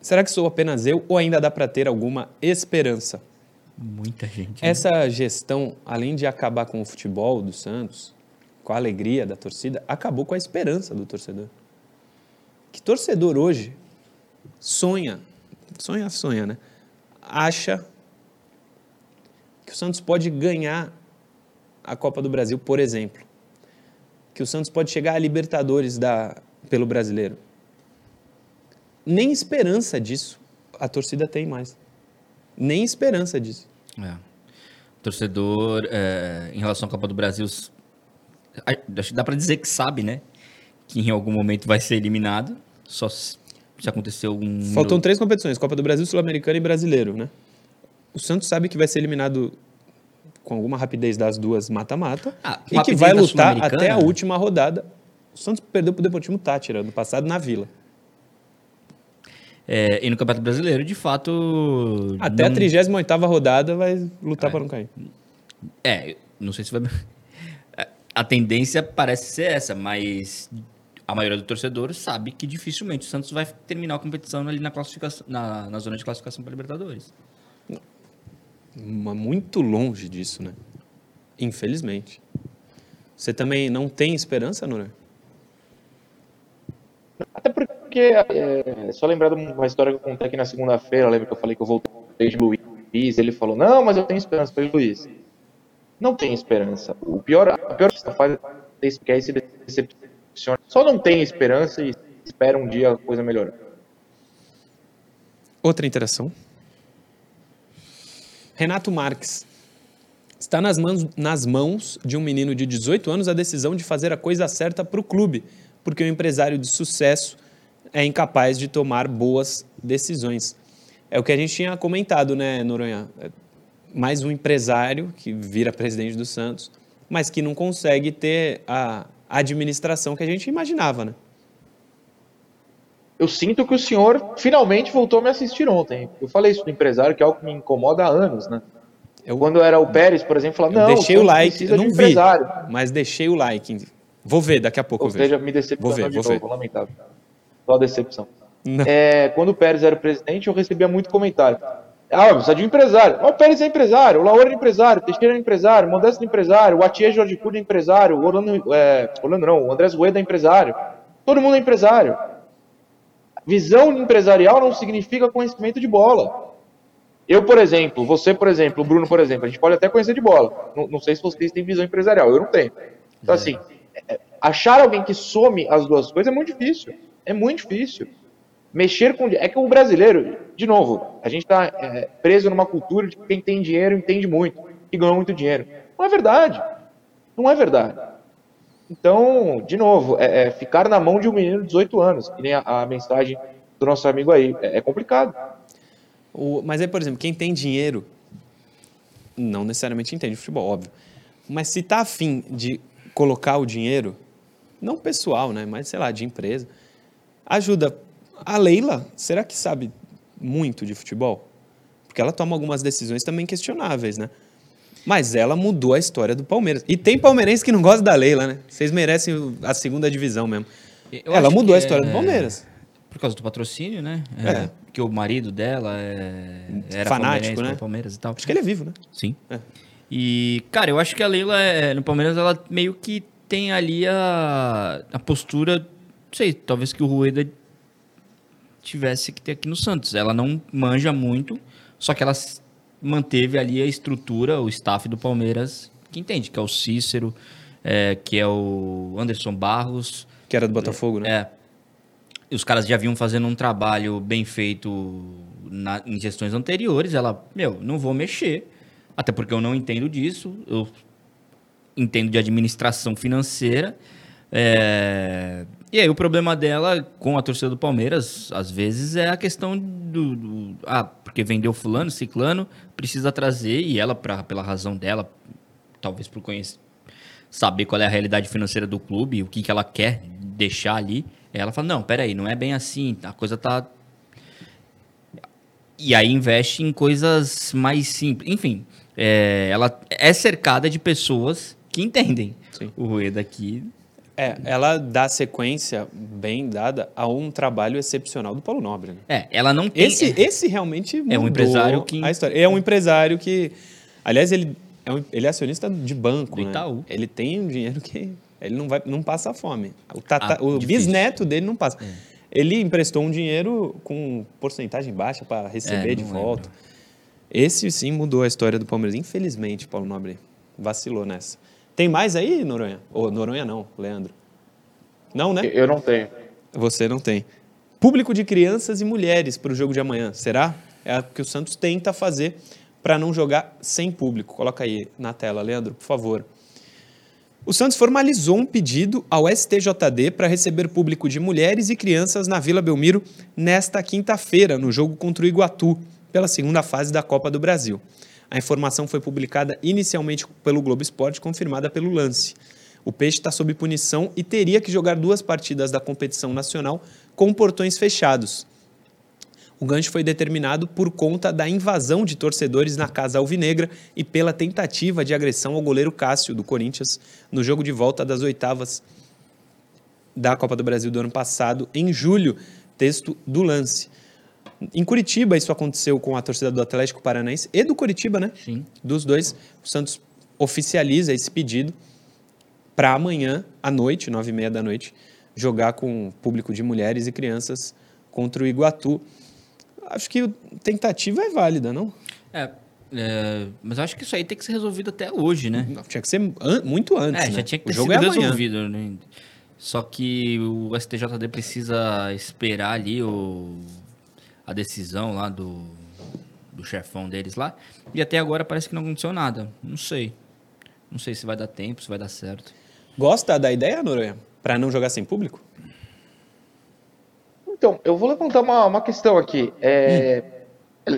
Será que sou apenas eu ou ainda dá para ter alguma esperança? Muita gente. Né? Essa gestão, além de acabar com o futebol do Santos, com a alegria da torcida, acabou com a esperança do torcedor. Que torcedor hoje sonha, sonha, sonha, né? Acha que o Santos pode ganhar a Copa do Brasil, por exemplo que o Santos pode chegar a Libertadores da, pelo brasileiro. Nem esperança disso a torcida tem mais. Nem esperança disso. É. O torcedor, é, em relação à Copa do Brasil, acho que dá para dizer que sabe, né? Que em algum momento vai ser eliminado. Só se, se aconteceu um. Faltam três competições: Copa do Brasil, Sul-Americana e Brasileiro, né? O Santos sabe que vai ser eliminado com alguma rapidez das duas mata-mata ah, e que vai lutar até a última rodada. O Santos perdeu para o Deportivo Tátira no passado na Vila. É, e no Campeonato Brasileiro, de fato. Até não... a 38 rodada vai lutar é. para não cair. É, não sei se vai. A tendência parece ser essa, mas a maioria do torcedor sabe que dificilmente o Santos vai terminar a competição ali na, classificação, na, na zona de classificação para Libertadores muito longe disso, né? Infelizmente. Você também não tem esperança, Nora? Até porque, é, só lembrar de uma história que eu contei aqui na segunda-feira, lembra que eu falei que eu voltei de Luiz, ele falou, não, mas eu tenho esperança. Falei, Luiz, não tem esperança. O pior, a pior que você faz é que aí se decepciona. Só não tem esperança e espera um dia a coisa melhorar. Outra interação. Renato Marques. Está nas mãos, nas mãos de um menino de 18 anos a decisão de fazer a coisa certa para o clube, porque o empresário de sucesso é incapaz de tomar boas decisões. É o que a gente tinha comentado, né, Noronha? É mais um empresário que vira presidente do Santos, mas que não consegue ter a administração que a gente imaginava, né? Eu sinto que o senhor finalmente voltou a me assistir ontem. Eu falei isso do empresário, que é algo que me incomoda há anos, né? Eu, Quando era o Pérez, por exemplo, falava, não, deixei o like, eu não vi, mas deixei o like. Vou ver, daqui a pouco Ou seja, me decepcionou vou ver, de vou novo, ver. lamentável. Só decepção. É, quando o Pérez era presidente, eu recebia muito comentário. Ah, precisa de um empresário. Mas o Pérez é empresário, o Laura é empresário, o Teixeira é empresário, o Modesto é empresário, o Atier Jorge Cuda é empresário, o Orlando, é, Orlando não, o Andrés Rueda é empresário. Todo mundo é empresário. Visão empresarial não significa conhecimento de bola. Eu, por exemplo, você, por exemplo, o Bruno, por exemplo, a gente pode até conhecer de bola. Não, não sei se vocês têm visão empresarial, eu não tenho. Então, assim, é, achar alguém que some as duas coisas é muito difícil. É muito difícil. Mexer com. É que o brasileiro, de novo, a gente está é, preso numa cultura de que quem tem dinheiro entende muito, e ganha muito dinheiro. Não é verdade. Não é verdade. Então, de novo, é, é, ficar na mão de um menino de 18 anos, que nem a, a mensagem do nosso amigo aí, é, é complicado. O, mas aí, por exemplo, quem tem dinheiro, não necessariamente entende futebol, óbvio. Mas se está afim de colocar o dinheiro, não pessoal, né, mas sei lá, de empresa, ajuda. A Leila, será que sabe muito de futebol? Porque ela toma algumas decisões também questionáveis, né? Mas ela mudou a história do Palmeiras. E tem palmeirense que não gosta da Leila, né? Vocês merecem a segunda divisão mesmo. Eu ela mudou a história é... do Palmeiras. Por causa do patrocínio, né? É. é. Que o marido dela é... era fanático, né? Palmeiras e tal. Acho que ele é vivo, né? Sim. É. E, cara, eu acho que a Leila, é, no Palmeiras, ela meio que tem ali a, a postura sei, talvez que o Rueda tivesse que ter aqui no Santos. Ela não manja muito, só que ela manteve ali a estrutura, o staff do Palmeiras, que entende, que é o Cícero, é, que é o Anderson Barros, Que era do Botafogo, né? é. E Os caras já vinham fazendo um trabalho bem feito na- em gestões anteriores. Ela, meu, não vou mexer. Até porque eu não entendo disso. Eu entendo de administração financeira. É, E aí o problema dela com a torcida do Palmeiras, às vezes, é a questão do. do- ah, porque vendeu fulano, ciclano, precisa trazer, e ela, pra, pela razão dela, talvez por conhecer, saber qual é a realidade financeira do clube, o que, que ela quer deixar ali. Ela fala, não, peraí, não é bem assim, a coisa tá... E aí investe em coisas mais simples. Enfim, é, ela é cercada de pessoas que entendem. Sim. O Rueda aqui... É, ela dá sequência bem dada a um trabalho excepcional do Paulo Nobre. Né? É, ela não tem... Esse, esse realmente mudou um empresário que- a história. É um empresário que, aliás, ele é, um- ele é acionista de banco, Do né? Itaú. Ele tem um dinheiro que ele não vai, não passa fome. O, tata- Ah, o bisneto dele não passa. Ele emprestou um dinheiro com porcentagem baixa para receber É, de volta. Esse sim mudou a história do Palmeiras. Infelizmente, Paulo Nobre vacilou nessa. Tem mais aí, Noronha? Ou Noronha não, Leandro. Não, né? Eu não tenho. Você não tem. Público de crianças e mulheres para o jogo de amanhã, será? É o que o Santos tenta fazer para não jogar sem público. Coloca aí na tela, Leandro, por favor. O Santos formalizou um pedido ao STJD para receber público de mulheres e crianças na Vila Belmiro nesta quinta-feira, no jogo contra o Iguatu, pela segunda fase da Copa do Brasil. A informação foi publicada inicialmente pelo Globo Esporte, confirmada pelo Lance. O Peixe está sob punição e teria que jogar duas partidas da competição nacional com portões fechados. O gancho foi determinado por conta da invasão de torcedores na Casa Alvinegra e pela tentativa de agressão ao goleiro Cássio, do Corinthians, no jogo de volta das oitavas da Copa do Brasil do ano passado, em julho. Texto do lance. Em Curitiba, isso aconteceu com a torcida do Atlético Paranaense e do Curitiba, né? Sim. Dos dois. O Santos oficializa esse pedido para amanhã, à noite, nove e meia da noite, jogar com público de mulheres e crianças contra o Iguatu. Acho que a tentativa é válida, não? É, é, mas acho que isso aí tem que ser resolvido até hoje, né? Não, tinha que ser an- muito antes. É, né? já tinha que ter o jogo sido é resolvido, né? Só que o STJD precisa esperar ali o, a decisão lá do, do chefão deles lá. E até agora parece que não aconteceu nada. Não sei. Não sei se vai dar tempo, se vai dar certo. Gosta da ideia, Noronha? Para não jogar sem público? Então, eu vou levantar uma, uma questão aqui. É,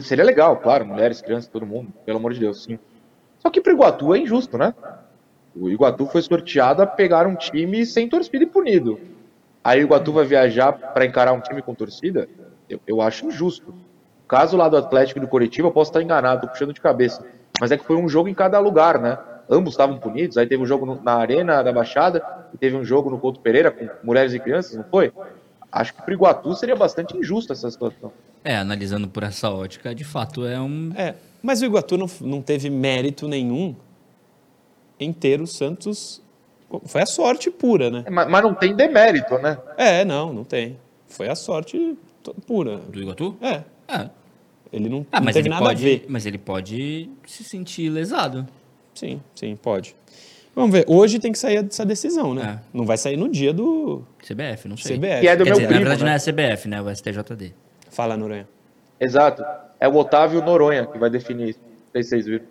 Seria legal, claro, mulheres, crianças, todo mundo, pelo amor de Deus, sim. Só que pro Iguatu é injusto, né? O Iguatu foi sorteado a pegar um time sem torcida e punido. Aí o Iguatu vai viajar para encarar um time com torcida? Eu, eu acho injusto. Caso lá do Atlético e do Coritiba, eu posso estar enganado, tô puxando de cabeça. Mas é que foi um jogo em cada lugar, né? Ambos estavam punidos, aí teve um jogo na Arena da Baixada e teve um jogo no Couto Pereira com mulheres e crianças, não foi? Acho que pro Iguatu seria bastante injusta essa situação. É, analisando por essa ótica, de fato é um. É, mas o Iguatu não, não teve mérito nenhum em ter o Santos. Foi a sorte pura, né? É, Mas, mas não tem demérito, né? É, não, não tem. Foi a sorte pura. Do Iguatu? É, É. ele não, Ah, não mas teve ele nada pode. a ver. Mas ele pode se sentir lesado. Sim, sim, pode. Vamos ver. Hoje tem que sair essa decisão, né? É. Não vai sair no dia do CBF, não sei. CBF. Que é do Quer meu dizer, na primo, verdade né? não é a CBF, né? O STJD. Fala, Noronha. Exato. É o Otávio Noronha que vai definir isso. Não sei se vocês viram.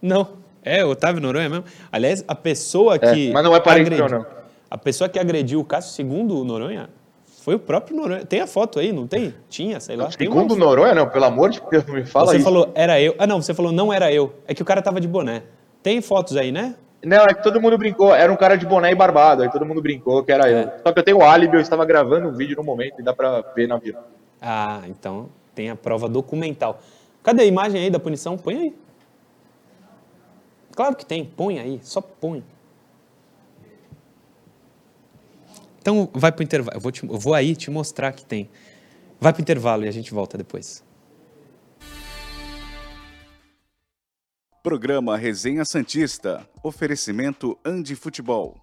Não, é Otávio Noronha mesmo. Aliás, a pessoa que. mas não é parente agrediu- não. A pessoa que agrediu o Cássio, segundo o Noronha, foi o próprio Noronha. Tem a foto aí, não tem? Tinha, sei lá. Tem Segundo uma- Noronha, não, pelo amor de Deus, me fala Você isso. falou, era eu. Ah, não, você falou, não era eu. É que o cara tava de boné. Tem fotos aí, né? Não, é que todo mundo brincou. Era um cara de boné e barbado. Aí todo mundo brincou que era eu. Só que eu tenho o álibi, eu estava gravando um vídeo no momento e dá pra ver na vida. Ah, então tem a prova documental. Cadê a imagem aí da punição? Põe aí. Claro que tem, põe aí, só põe. Então vai pro intervalo. Eu vou, te- eu vou aí te mostrar que tem. Vai pro intervalo e a gente volta depois. Programa Resenha Santista. Oferecimento Andi Futebol.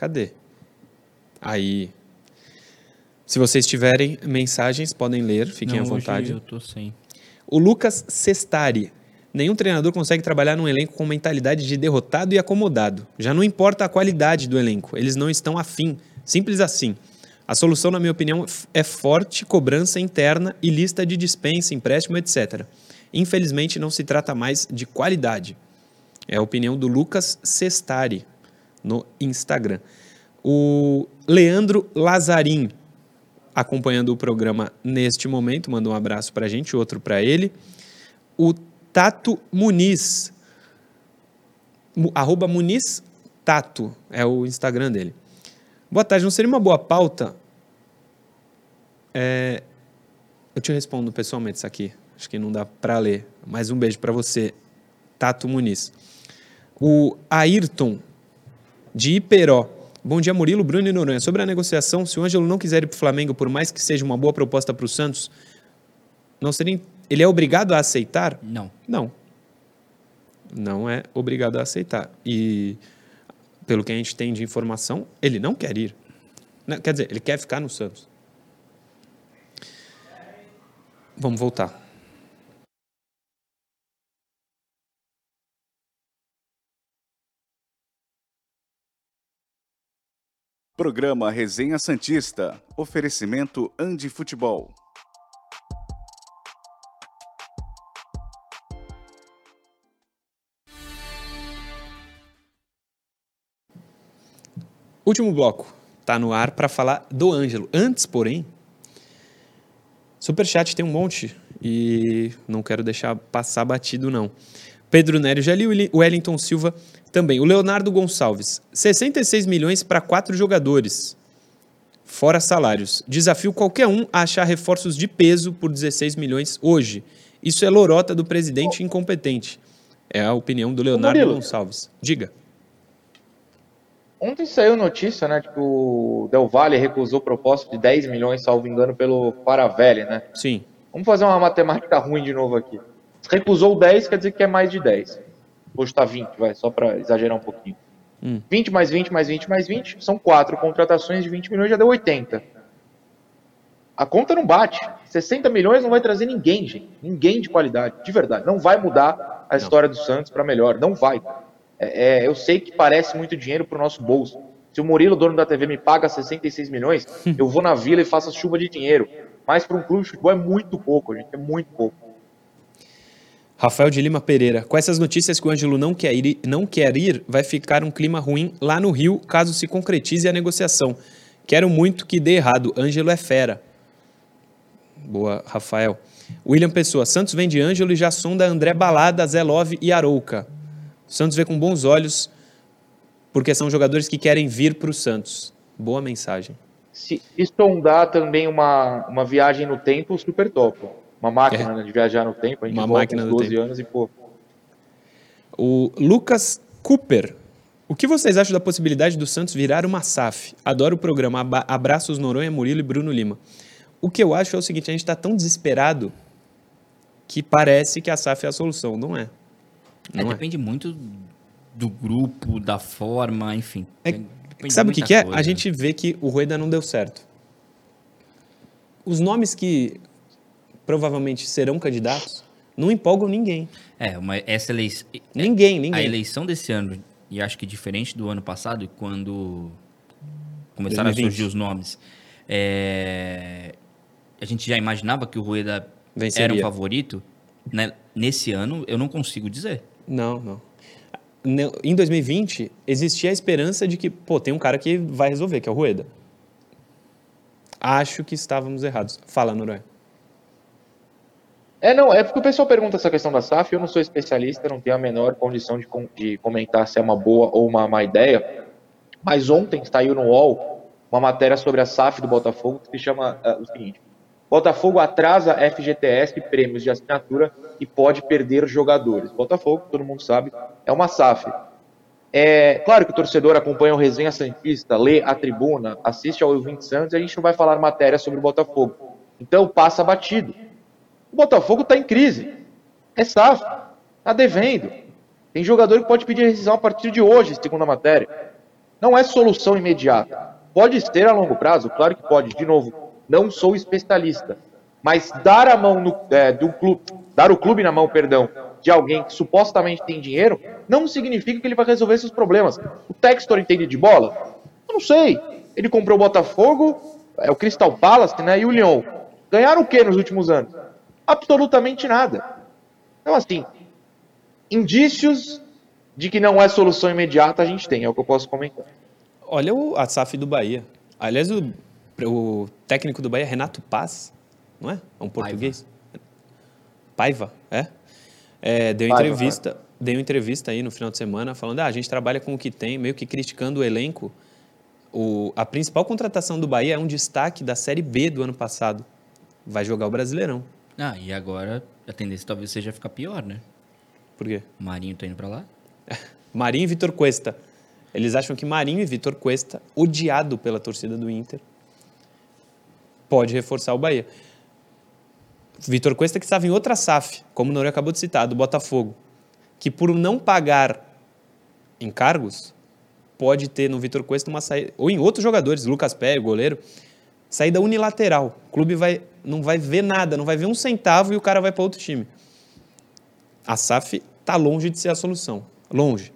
Cadê? Aí. Se vocês tiverem mensagens, podem ler, fiquem Não, à vontade. Eu tô sem. O Lucas Sestari. Nenhum treinador consegue trabalhar num elenco com mentalidade de derrotado e acomodado. Já não importa a qualidade do elenco, eles não estão afim. Simples assim. A solução, na minha opinião, é forte cobrança interna e lista de dispensa, empréstimo, etc. Infelizmente, não se trata mais de qualidade. É a opinião do Lucas Sestari no Instagram. O Leandro Lazarim, acompanhando o programa neste momento, mandou um abraço para a gente, outro para ele. O Tato Muniz, mu- arroba Muniz Tato, é o Instagram dele. Boa tarde, não seria uma boa pauta? É, eu te respondo pessoalmente isso aqui, acho que não dá para ler, mas um beijo para você, Tato Muniz. O Ayrton, de Iperó. Bom dia, Murilo, Bruno e Noronha. Sobre a negociação, se o Ângelo não quiser ir para o Flamengo, por mais que seja uma boa proposta para o Santos, não seria, ele é obrigado a aceitar? Não. Não. Não é obrigado a aceitar. E, pelo que a gente tem de informação, ele não quer ir. Né, Quer dizer, ele quer ficar no Santos. Vamos voltar. Programa Resenha Santista. Oferecimento Andi Futebol. Último bloco. Tá no ar para falar do Ângelo. Antes, porém, Superchat tem um monte e não quero deixar passar batido, não. Pedro Nério já li, o Wellington Silva também. O Leonardo Gonçalves. 66 milhões para quatro jogadores, fora salários. Desafio qualquer um a achar reforços de peso por 16 milhões hoje. Isso é lorota do presidente incompetente. É a opinião do Leonardo Murilo. Gonçalves. Diga. Ontem saiu notícia, né, de que o Del Valle recusou proposta de 10 milhões, salvo engano, pelo Paravelli, né? Sim. Vamos fazer uma matemática ruim de novo aqui. Recusou 10, quer dizer que é mais de 10. Hoje tá 20, vai, só para exagerar um pouquinho. Hum. 20 mais 20 mais 20 mais 20, são quatro contratações de 20 milhões, já deu 80. A conta não bate. 60 milhões não vai trazer ninguém, gente. Ninguém de qualidade, de verdade. Não vai mudar a história do Santos para melhor. Não vai. É, é, eu sei que parece muito dinheiro pro nosso bolso. Se o Murilo, dono da TV, me paga 66 milhões, eu vou na vila e faço chuva de dinheiro. Mas para um clube de futebol é muito pouco, gente. É muito pouco. Rafael de Lima Pereira. Com essas notícias que o Ângelo não quer, ir, não quer ir, vai ficar um clima ruim lá no Rio, caso se concretize a negociação. Quero muito que dê errado. Ângelo é fera. Boa, Rafael. William Pessoa. Santos vende Ângelo e já sonda André Balada, Zé Love e Arouca. Santos vê com bons olhos, porque são jogadores que querem vir para o Santos. Boa mensagem. Se sondar também uma, uma viagem no tempo, super top. Uma máquina É. né, de viajar no tempo. A gente Uma volta uns do 12 tempo. anos e, pô, O Lucas Cooper. O que vocês acham da possibilidade do Santos virar uma SAF? Adoro o programa. Abraços Noronha, Murilo e Bruno Lima. O que eu acho é o seguinte, a gente está tão desesperado que parece que a SAF é a solução. Não é. É, Não é. depende muito do grupo, da forma, enfim. É- Sabe o de que, que é? coisa. A gente vê que o Rueda não deu certo. Os nomes que provavelmente serão candidatos não empolgam ninguém. É, uma, essa eleição. Ninguém, A ninguém. eleição desse ano, e acho que diferente do ano passado, quando começaram 2020. a surgir os nomes, é, a gente já imaginava que o Rueda era um Venceria. favorito. né? Nesse ano, eu não consigo dizer. Não, não. Em 2020, existia a esperança de que, pô, tem um cara que vai resolver, que é o Rueda. Acho que estávamos errados. Fala, Noronha. É, não, é porque o pessoal pergunta essa questão da SAF, eu não sou especialista, não tenho a menor condição de, com- de comentar se é uma boa ou uma má ideia, mas ontem saiu no UOL uma matéria sobre a SAF do Botafogo que chama ah, o seguinte, Botafogo atrasa FGTS e prêmios de assinatura e pode perder jogadores. Botafogo, todo mundo sabe, é uma SAF. É claro que o torcedor acompanha o Resenha Santista, lê a tribuna, assiste ao Ouvinte Santos e a gente não vai falar matéria sobre o Botafogo. Então passa batido. O Botafogo está em crise. É SAF. Está devendo. Tem jogador que pode pedir rescisão a partir de hoje, segundo a matéria. Não é solução imediata. Pode ser a longo prazo, claro que pode. De novo, não sou especialista, mas dar a mão no, é, do clube, dar o clube na mão, perdão, de alguém que supostamente tem dinheiro, não significa que ele vai resolver seus problemas. O Textor entende de bola? Eu não sei. Ele comprou o Botafogo, é o Crystal Palace, né, e o Lyon. Ganharam o que nos últimos anos? Absolutamente nada. Então, assim, indícios de que não é solução imediata a gente tem, é o que eu posso comentar. Olha o, a SAF do Bahia. Aliás, o, o técnico do Bahia, Renato Paz, não é? É um português. Paiva, é? é deu Paiva, entrevista, deu entrevista aí no final de semana falando: ah, a gente trabalha com o que tem, meio que criticando o elenco. O, a principal contratação do Bahia é um destaque da Série B do ano passado. Vai jogar o Brasileirão. Ah, e agora a tendência talvez seja ficar pior, né? Por quê? O Marinho tá indo para lá? Marinho e Vitor Cuesta. Eles acham que Marinho e Vitor Cuesta, odiado pela torcida do Inter, pode reforçar o Bahia. Vitor Cuesta que estava em outra SAF, como o Noronha acabou de citar, do Botafogo, que por não pagar encargos, pode ter no Vitor Cuesta uma saída, ou em outros jogadores, Lucas Pérez, goleiro, saída unilateral. O clube vai, não vai ver nada, não vai ver um centavo e o cara vai para outro time. A SAF está longe de ser a solução, longe.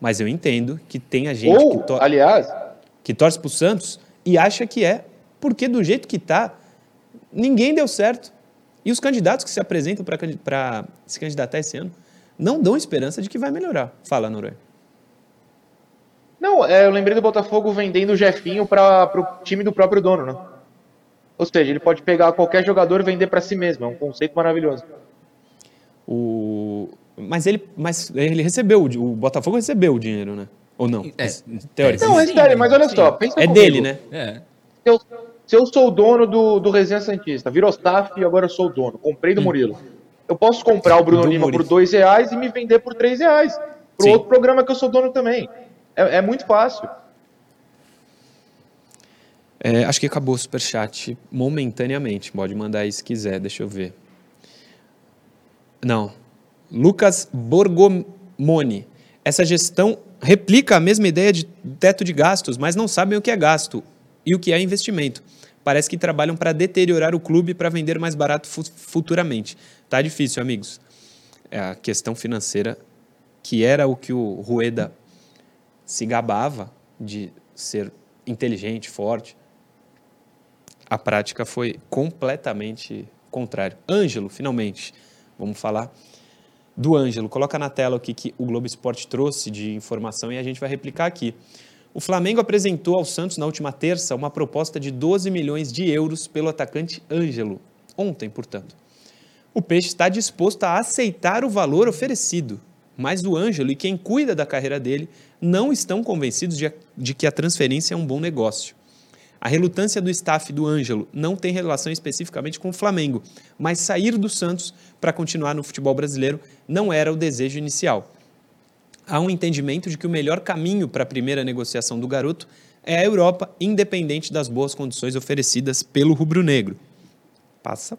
Mas eu entendo que tem a gente ou, que, to aliás, que torce para o Santos e acha que é, porque do jeito que está, ninguém deu certo. E os candidatos que se apresentam para se candidatar esse ano não dão esperança de que vai melhorar. Fala, Noronha. Não, é, eu lembrei do Botafogo vendendo o Jefinho para o time do próprio dono, né? Ou seja, ele pode pegar qualquer jogador e vender para si mesmo. É um conceito maravilhoso. O... Mas, ele, mas ele recebeu, o Botafogo recebeu o dinheiro, né? Ou não? É, Teoricamente. Não, é sério, mas olha só. Pensa é comigo. dele, né? É. Eu, se eu sou o dono do, do Resenha Santista, virou staff e agora eu sou o dono, comprei do hum. Murilo. Eu posso comprar o Bruno do Lima Murilo. por dois reais e me vender por três reais. Para outro programa que eu sou dono também. É, é muito fácil. É, acho que acabou o superchat momentaneamente. Pode mandar aí se quiser, deixa eu ver. Não. Lucas Borgomoni. Essa gestão replica a mesma ideia de teto de gastos, mas não sabem o que é gasto e o que é investimento. Parece que trabalham para deteriorar o clube para vender mais barato futuramente. Tá difícil, amigos. É a questão financeira, que era o que o Rueda se gabava de ser inteligente, forte. A prática foi completamente contrário. Ângelo, finalmente. Vamos falar do Ângelo. Coloca na tela o que, que o Globo Esporte trouxe de informação e a gente vai replicar aqui. O Flamengo apresentou ao Santos na última terça uma proposta de 12 milhões de euros pelo atacante Ângelo, ontem, portanto. O Peixe está disposto a aceitar o valor oferecido, mas o Ângelo e quem cuida da carreira dele não estão convencidos de, de que a transferência é um bom negócio. A relutância do staff do Ângelo não tem relação especificamente com o Flamengo, mas sair do Santos para continuar no futebol brasileiro não era o desejo inicial há um entendimento de que o melhor caminho para a primeira negociação do garoto é a Europa, independente das boas condições oferecidas pelo rubro-negro. Passa.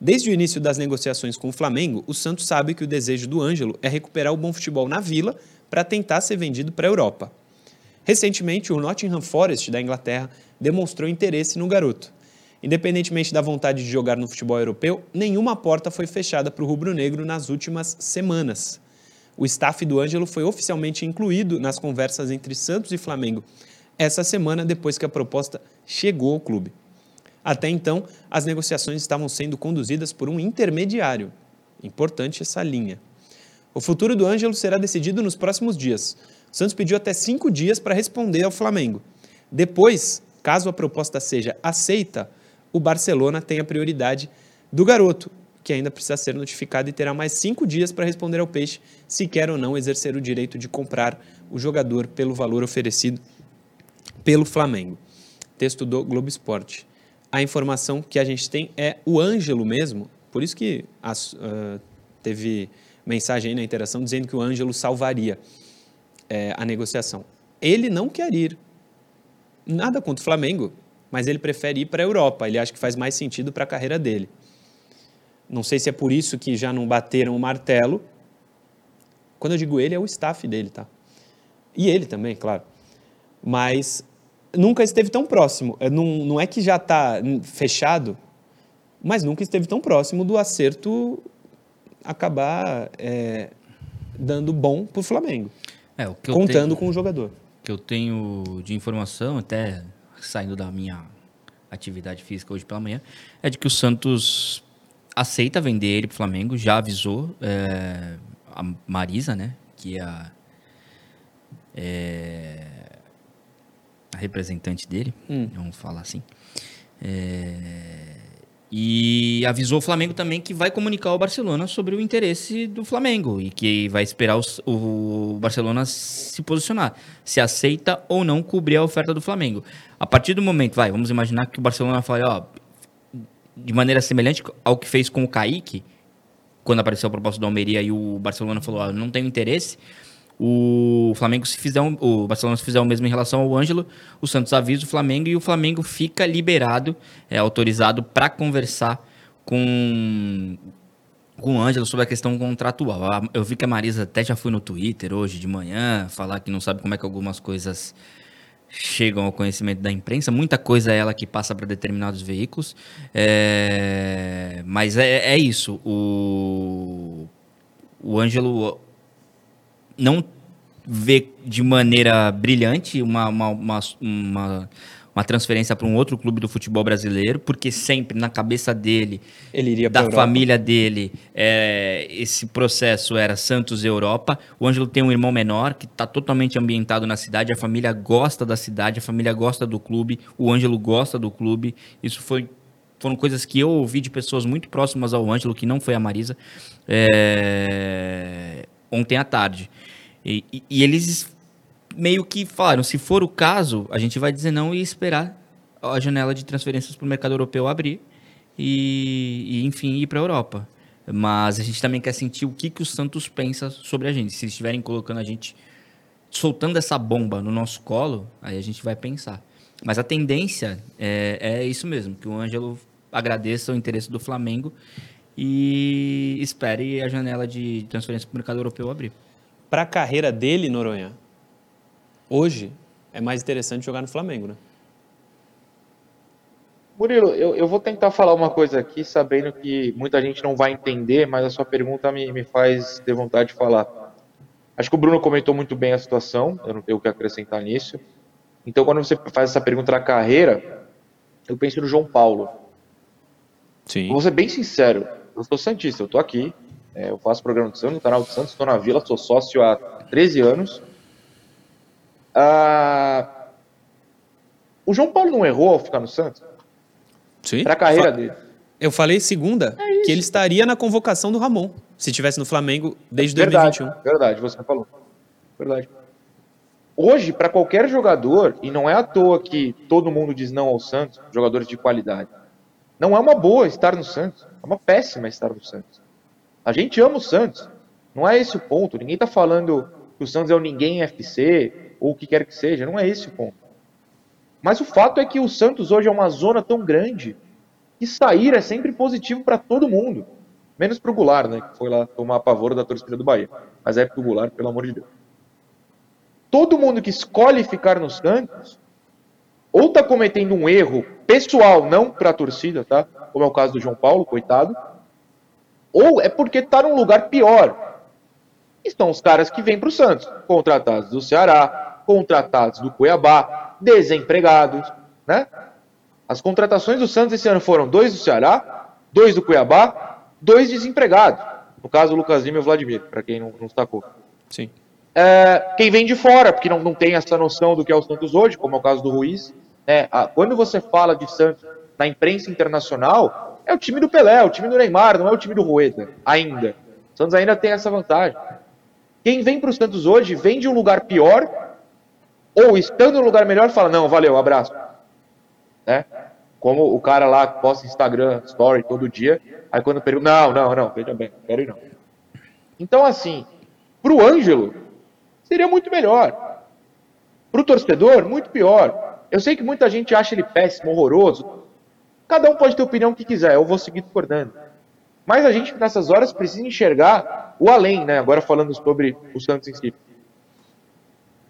Desde o início das negociações com o Flamengo, o Santos sabe que o desejo do Ângelo é recuperar o bom futebol na Vila para tentar ser vendido para a Europa. Recentemente, o Nottingham Forest da Inglaterra demonstrou interesse no garoto. Independentemente da vontade de jogar no futebol europeu, nenhuma porta foi fechada para o rubro-negro nas últimas semanas o staff do Ângelo foi oficialmente incluído nas conversas entre Santos e Flamengo essa semana depois que a proposta chegou ao clube. Até então, as negociações estavam sendo conduzidas por um intermediário. Importante essa linha. O futuro do Ângelo será decidido nos próximos dias. Santos pediu até cinco dias para responder ao Flamengo. Depois, caso a proposta seja aceita, o Barcelona tem a prioridade do garoto, que ainda precisa ser notificado e terá mais cinco dias para responder ao Peixe se quer ou não exercer o direito de comprar o jogador pelo valor oferecido pelo Flamengo. Texto do Globo Esporte. A informação que a gente tem é o Ângelo mesmo, por isso que uh, teve mensagem aí na interação dizendo que o Ângelo salvaria é, a negociação. Ele não quer ir. Nada contra o Flamengo, mas ele prefere ir para a Europa. Ele acha que faz mais sentido para a carreira dele. Não sei se é por isso que já não bateram o martelo. Quando eu digo ele, é o staff dele, tá? E ele também, claro. mas nunca esteve tão próximo. É, Não, não é que já está fechado, mas nunca esteve tão próximo do acerto acabar é, dando bom para o Flamengo, É, o eu contando tenho, com o jogador. que eu tenho de informação, até saindo da minha atividade física hoje pela manhã, é de que o Santos aceita vender ele pro Flamengo, já avisou é, a Marisa, né, que é a, é, a representante dele, vamos falar assim, É, e avisou o Flamengo também que vai comunicar ao Barcelona sobre o interesse do Flamengo e que vai esperar os- o Barcelona se posicionar, se aceita ou não cobrir a oferta do Flamengo. A partir do momento, vai, vamos imaginar que o Barcelona fale, ó, de maneira semelhante ao que fez com o Kaique, quando apareceu a proposta do Almeria e o Barcelona falou, ó, não tenho interesse, o Flamengo se fizer um- o Barcelona se fizer o mesmo em relação ao Ângelo, o Santos avisa o Flamengo e o Flamengo fica liberado, é autorizado para conversar com com o Ângelo sobre a questão contratual. Eu vi que a Marisa até já foi no Twitter hoje de manhã falar que não sabe como é que algumas coisas chegam ao conhecimento da imprensa. Muita coisa é ela que passa para determinados veículos. É, Mas é, é isso. O, o Ângelo não vê de maneira brilhante uma, uma, uma, uma, uma transferência para um outro clube do futebol brasileiro, porque sempre na cabeça dele, da família dele, é, esse processo era Santos Europa. O Ângelo tem um irmão menor que está totalmente ambientado na cidade, a família gosta da cidade, a família gosta do clube, o Ângelo gosta do clube. Isso foi foram coisas que eu ouvi de pessoas muito próximas ao Ângelo, que não foi a Marisa, é, ontem à tarde. E, e- e eles meio que falaram, se for o caso, a gente vai dizer não e esperar a janela de transferências para o mercado europeu abrir e, e, enfim, ir para a Europa. Mas a gente também quer sentir o que, que o Santos pensa sobre a gente. Se eles estiverem colocando a gente, soltando essa bomba no nosso colo, aí a gente vai pensar. Mas a tendência é, é isso mesmo, que o Ângelo agradeça o interesse do Flamengo e espere a janela de transferência para o mercado europeu abrir. Para a carreira dele, Noronha, hoje é mais interessante jogar no Flamengo, né? Murilo, eu, eu vou tentar falar uma coisa aqui, sabendo que muita gente não vai entender, mas a sua pergunta me, me faz ter vontade de falar. Acho que o Bruno comentou muito bem a situação, eu não tenho o que acrescentar nisso. Então, quando você faz essa pergunta da carreira, eu penso no João Paulo. Sim. Vou ser bem sincero, eu sou Santista, eu tô aqui, é, eu faço programa do Santos, no canal do Santos, estou na Vila, sou sócio há 13 anos. Ah, o João Paulo não errou ao ficar no Santos? Sim. Para a carreira Fa- dele. Eu falei segunda que ele estaria na convocação do Ramon, se tivesse no Flamengo desde Verdade, 2021. verdade, você falou. Verdade. Hoje, para qualquer jogador, e não é à toa que todo mundo diz não ao Santos, jogadores de qualidade, não é uma boa estar no Santos, é uma péssima estar no Santos. A gente ama o Santos, não é esse o ponto. Ninguém está falando que o Santos é o ninguém FC, ou o que quer que seja, não é esse o ponto. Mas o fato é que o Santos hoje é uma zona tão grande que sair é sempre positivo para todo mundo. Menos pro Goulart, né? Que foi lá tomar pavor da torcida do Bahia. Mas é pro Goulart, pelo amor de Deus. Todo mundo que escolhe ficar no Santos ou tá cometendo um erro pessoal, não pra torcida, tá? Como é o caso do João Paulo, coitado. Ou é porque tá num lugar pior. Estão os caras que vêm pro Santos, contratados do Ceará, contratados do Cuiabá, desempregados, né? As contratações do Santos esse ano foram dois do Ceará, dois do Cuiabá, dois desempregados. No caso, o Lucas Lima e o Vladimir, para quem não, não destacou. Sim. É, quem vem de fora, porque não, não tem essa noção do que é o Santos hoje, como é o caso do Ruiz. né? A- quando você fala de Santos na imprensa internacional, é o time do Pelé, é o time do Neymar, não é o time do Rueda, ainda. O Santos ainda tem essa vantagem. Quem vem para o Santos hoje vem de um lugar pior, ou estando em um lugar melhor, fala: não, valeu, abraço. Né? Como o cara lá posta Instagram, story todo dia, aí quando pergunta: não, não, não, veja bem, não quero ir não. Então, assim, pro Ângelo, seria muito melhor. Pro torcedor, muito pior. Eu sei que muita gente acha ele péssimo, horroroso. Cada um pode ter a opinião que quiser, eu vou seguir discordando. Mas a gente, nessas horas, precisa enxergar o além, né? Agora falando sobre o Santos em si.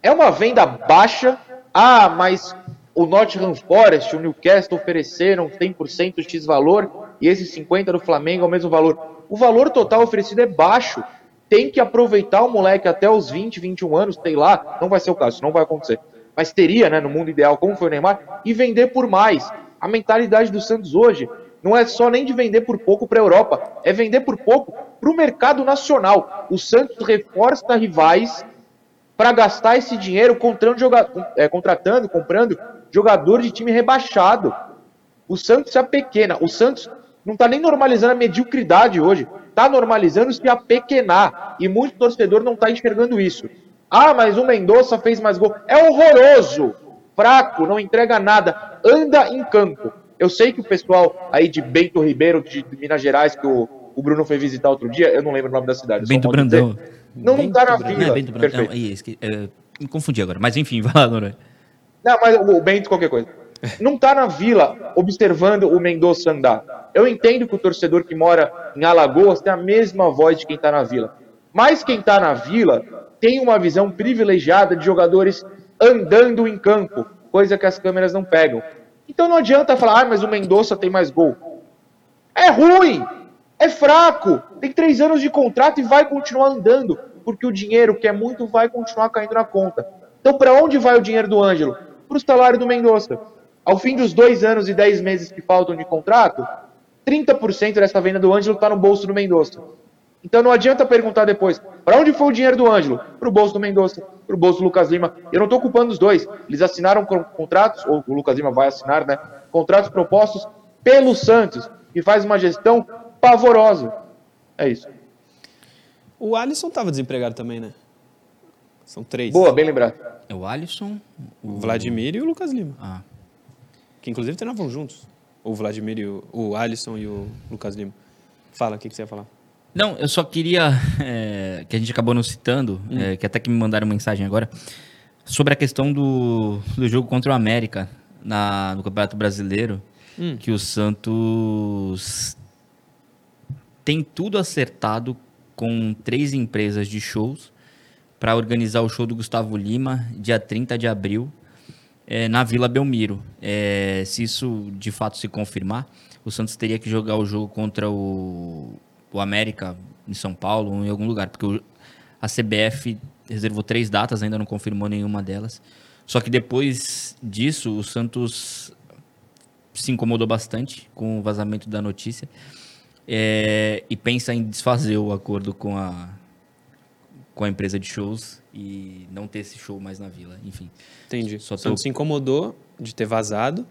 É uma venda baixa Ah, mas o Nottingham Forest, o Newcastle ofereceram 100% X valor e esse 50 do Flamengo é o mesmo valor. O valor total oferecido é baixo. Tem que aproveitar o moleque até os 20, 21 anos, sei lá, não vai ser o caso, não vai acontecer. Mas teria, né, no mundo ideal, como foi o Neymar, e vender por mais. A mentalidade do Santos hoje não é só nem de vender por pouco para a Europa, é vender por pouco para o mercado nacional. O Santos reforça rivais para gastar esse dinheiro é, contratando, comprando jogador de time rebaixado. O Santos se apequena. O Santos não está nem normalizando a mediocridade hoje. Está normalizando se apequenar. E muito torcedor não está enxergando isso. Ah, mas o Mendonça fez mais gol. É horroroso. Fraco, não entrega nada. Anda em campo. Eu sei que o pessoal aí de Bento Ribeiro, de Minas Gerais, que o, o Bruno foi visitar outro dia, eu não lembro o nome da cidade. Bento Brandão. Dizer, não, não tá na Brandão. vila. Não, é Bento Brandão. Não, é, é, me confundi agora. Mas enfim, vai lá, Noronha. Não, mas o Bento, qualquer coisa. Não tá na vila observando o Mendonça andar. Eu entendo que o torcedor que mora em Alagoas tem a mesma voz de quem tá na vila. Mas quem tá na vila tem uma visão privilegiada de jogadores andando em campo, coisa que as câmeras não pegam. Então não adianta falar, ah, mas o Mendonça tem mais gol. É ruim, é fraco, tem três anos de contrato e vai continuar andando, porque o dinheiro, que é muito, vai continuar caindo na conta. Então, para onde vai o dinheiro do Ângelo? Para o salário do Mendonça. Ao fim dos dois anos e dez meses que faltam de contrato, 30% dessa venda do Ângelo está no bolso do Mendonça. Então não adianta perguntar depois, para onde foi o dinheiro do Ângelo? Para o bolso do Mendonça, para o bolso do Lucas Lima. Eu não estou culpando os dois. Eles assinaram contratos, ou o Lucas Lima vai assinar, né? Contratos propostos pelo Santos, que faz uma gestão pavorosa. É isso. O Alisson estava desempregado também, né? São três. Boa, bem lembrado. É o Alisson, o Vladimir e o Lucas Lima. Ah. Que inclusive treinavam juntos. O Vladimir e o, o Alisson e o Lucas Lima. Fala, o que, que você ia falar? Não, eu só queria. É, que a gente acabou não citando, hum. é, que até que me mandaram mensagem agora, sobre a questão do, do jogo contra o América na, no Campeonato Brasileiro, hum. que o Santos tem tudo acertado com três empresas de shows para organizar o show do Gustavo Lima, dia 30 de abril, é, na Vila Belmiro. É, se isso de fato se confirmar, o Santos teria que jogar o jogo contra o, o América em São Paulo ou em algum lugar, porque o, a CBF reservou três datas, ainda não confirmou nenhuma delas. Só que depois disso, o Santos se incomodou bastante com o vazamento da notícia é, e pensa em desfazer o acordo com a, com a empresa de shows e não ter esse show mais na vila, enfim. Entendi. Só o Santos tô... se incomodou de ter vazado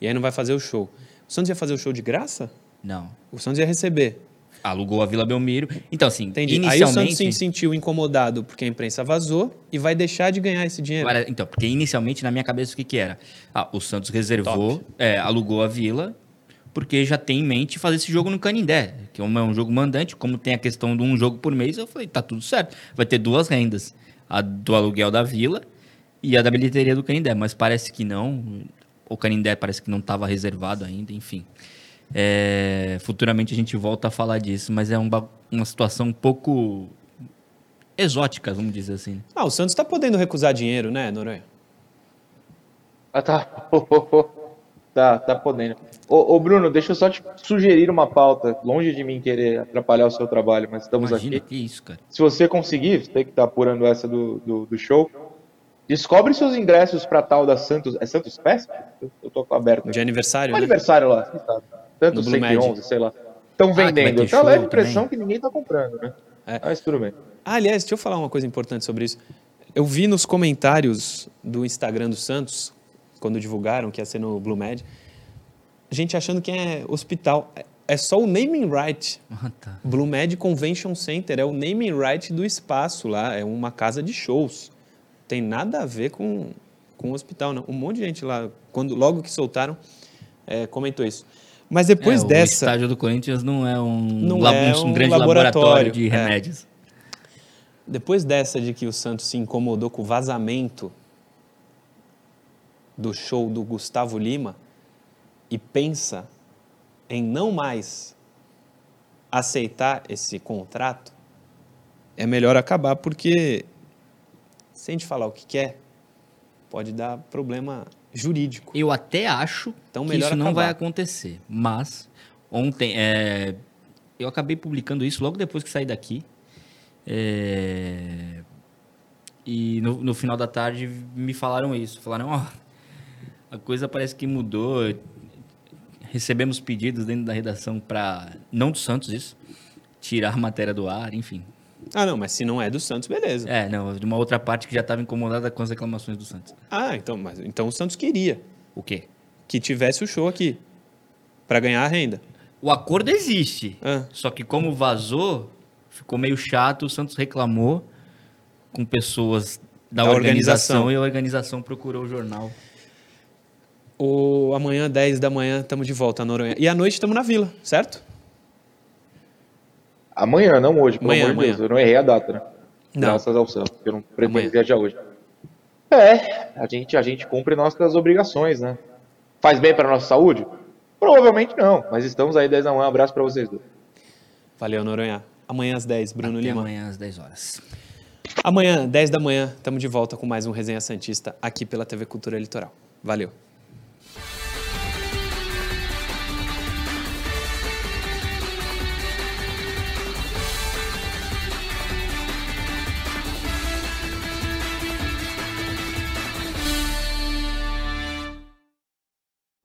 e aí não vai fazer o show. O Santos ia fazer o show de graça? Não. O Santos ia receber. Alugou a Vila Belmiro. Então, assim, Entendi. inicialmente... Aí o Santos se sentiu incomodado porque a imprensa vazou e vai deixar de ganhar esse dinheiro. Então, porque inicialmente, na minha cabeça, o que, que era? Ah, o Santos reservou, é, alugou a Vila porque já tem em mente fazer esse jogo no Canindé, que é um jogo mandante, como tem a questão de um jogo por mês, eu falei, tá tudo certo. Vai ter duas rendas, a do aluguel da vila e a da bilheteria do Canindé, mas parece que não. O Canindé parece que não estava reservado ainda, enfim. É, futuramente a gente volta a falar disso, mas é uma, uma situação um pouco exótica, vamos dizer assim. Ah, o Santos está podendo recusar dinheiro, né, Noronha? Ah, tá. Tá, tá podendo. Ô, ô, Bruno, deixa eu só te sugerir uma pauta, longe de mim querer atrapalhar o seu trabalho, mas estamos Imagina, aqui. Que isso, cara. Se você conseguir, você tem que estar tá apurando essa do, do, do, show, descobre seus ingressos para tal da Santos. É Santos Fest? Eu, eu tô aberto. De aniversário, um né? aniversário lá, Santos 111, sei lá. Estão ah, vendendo. Então leva a impressão também. que ninguém tá comprando, né? É. Mas tudo bem. Ah, aliás, deixa eu falar uma coisa importante sobre isso. Eu vi nos comentários do Instagram do Santos, quando divulgaram que ia ser no Blue Med, gente achando que é hospital. É só o naming right. Ah, tá. Blue Med Convention Center é o naming right do espaço lá, é uma casa de shows. Tem nada a ver com, com o hospital, não. Um monte de gente lá, quando logo que soltaram, é, comentou isso. Mas depois é, dessa. O estádio do Corinthians não é um, não é um, um grande laboratório, laboratório de é. remédios. É. Depois dessa de que o Santos se incomodou com o vazamento do show do Gustavo Lima e pensa em não mais aceitar esse contrato, é melhor acabar, porque se a gente falar o que quer, pode dar problema jurídico. Eu até acho Então, que isso não acabar. vai acontecer. Mas ontem é, eu acabei publicando isso logo depois que saí daqui. É, e no, no final da tarde me falaram isso. Falaram, ó, a coisa parece que mudou. Recebemos pedidos dentro da redação para não do Santos isso, tirar a matéria do ar, enfim. Ah, não, mas se não é do Santos, beleza. É, não, de uma outra parte que já estava incomodada com as reclamações do Santos. Ah, então, mas então o Santos queria O quê? que tivesse o show aqui para ganhar a renda. O acordo existe. Ah. Só que como vazou, ficou meio chato, o Santos reclamou com pessoas da, Da organização, organização. e a organização procurou o jornal. O amanhã 10 da manhã estamos de volta a Noronha. E à noite estamos na Vila, certo? Amanhã, não hoje, pelo Amanhã, amor de Deus. amanhã. Eu não errei a data, né? Não. Graças ao Santos, porque eu não pretendo Amanhã. viajar hoje. É, a gente, a gente cumpre nossas obrigações, né? Faz bem para nossa saúde? Provavelmente não, mas estamos aí 10 da manhã. Um abraço para vocês dois. Valeu, Noronha. Amanhã às 10, Bruno Até Lima. amanhã às 10 horas. Amanhã, 10 da manhã, estamos de volta com mais um Resenha Santista aqui pela TV Cultura Litoral. Valeu.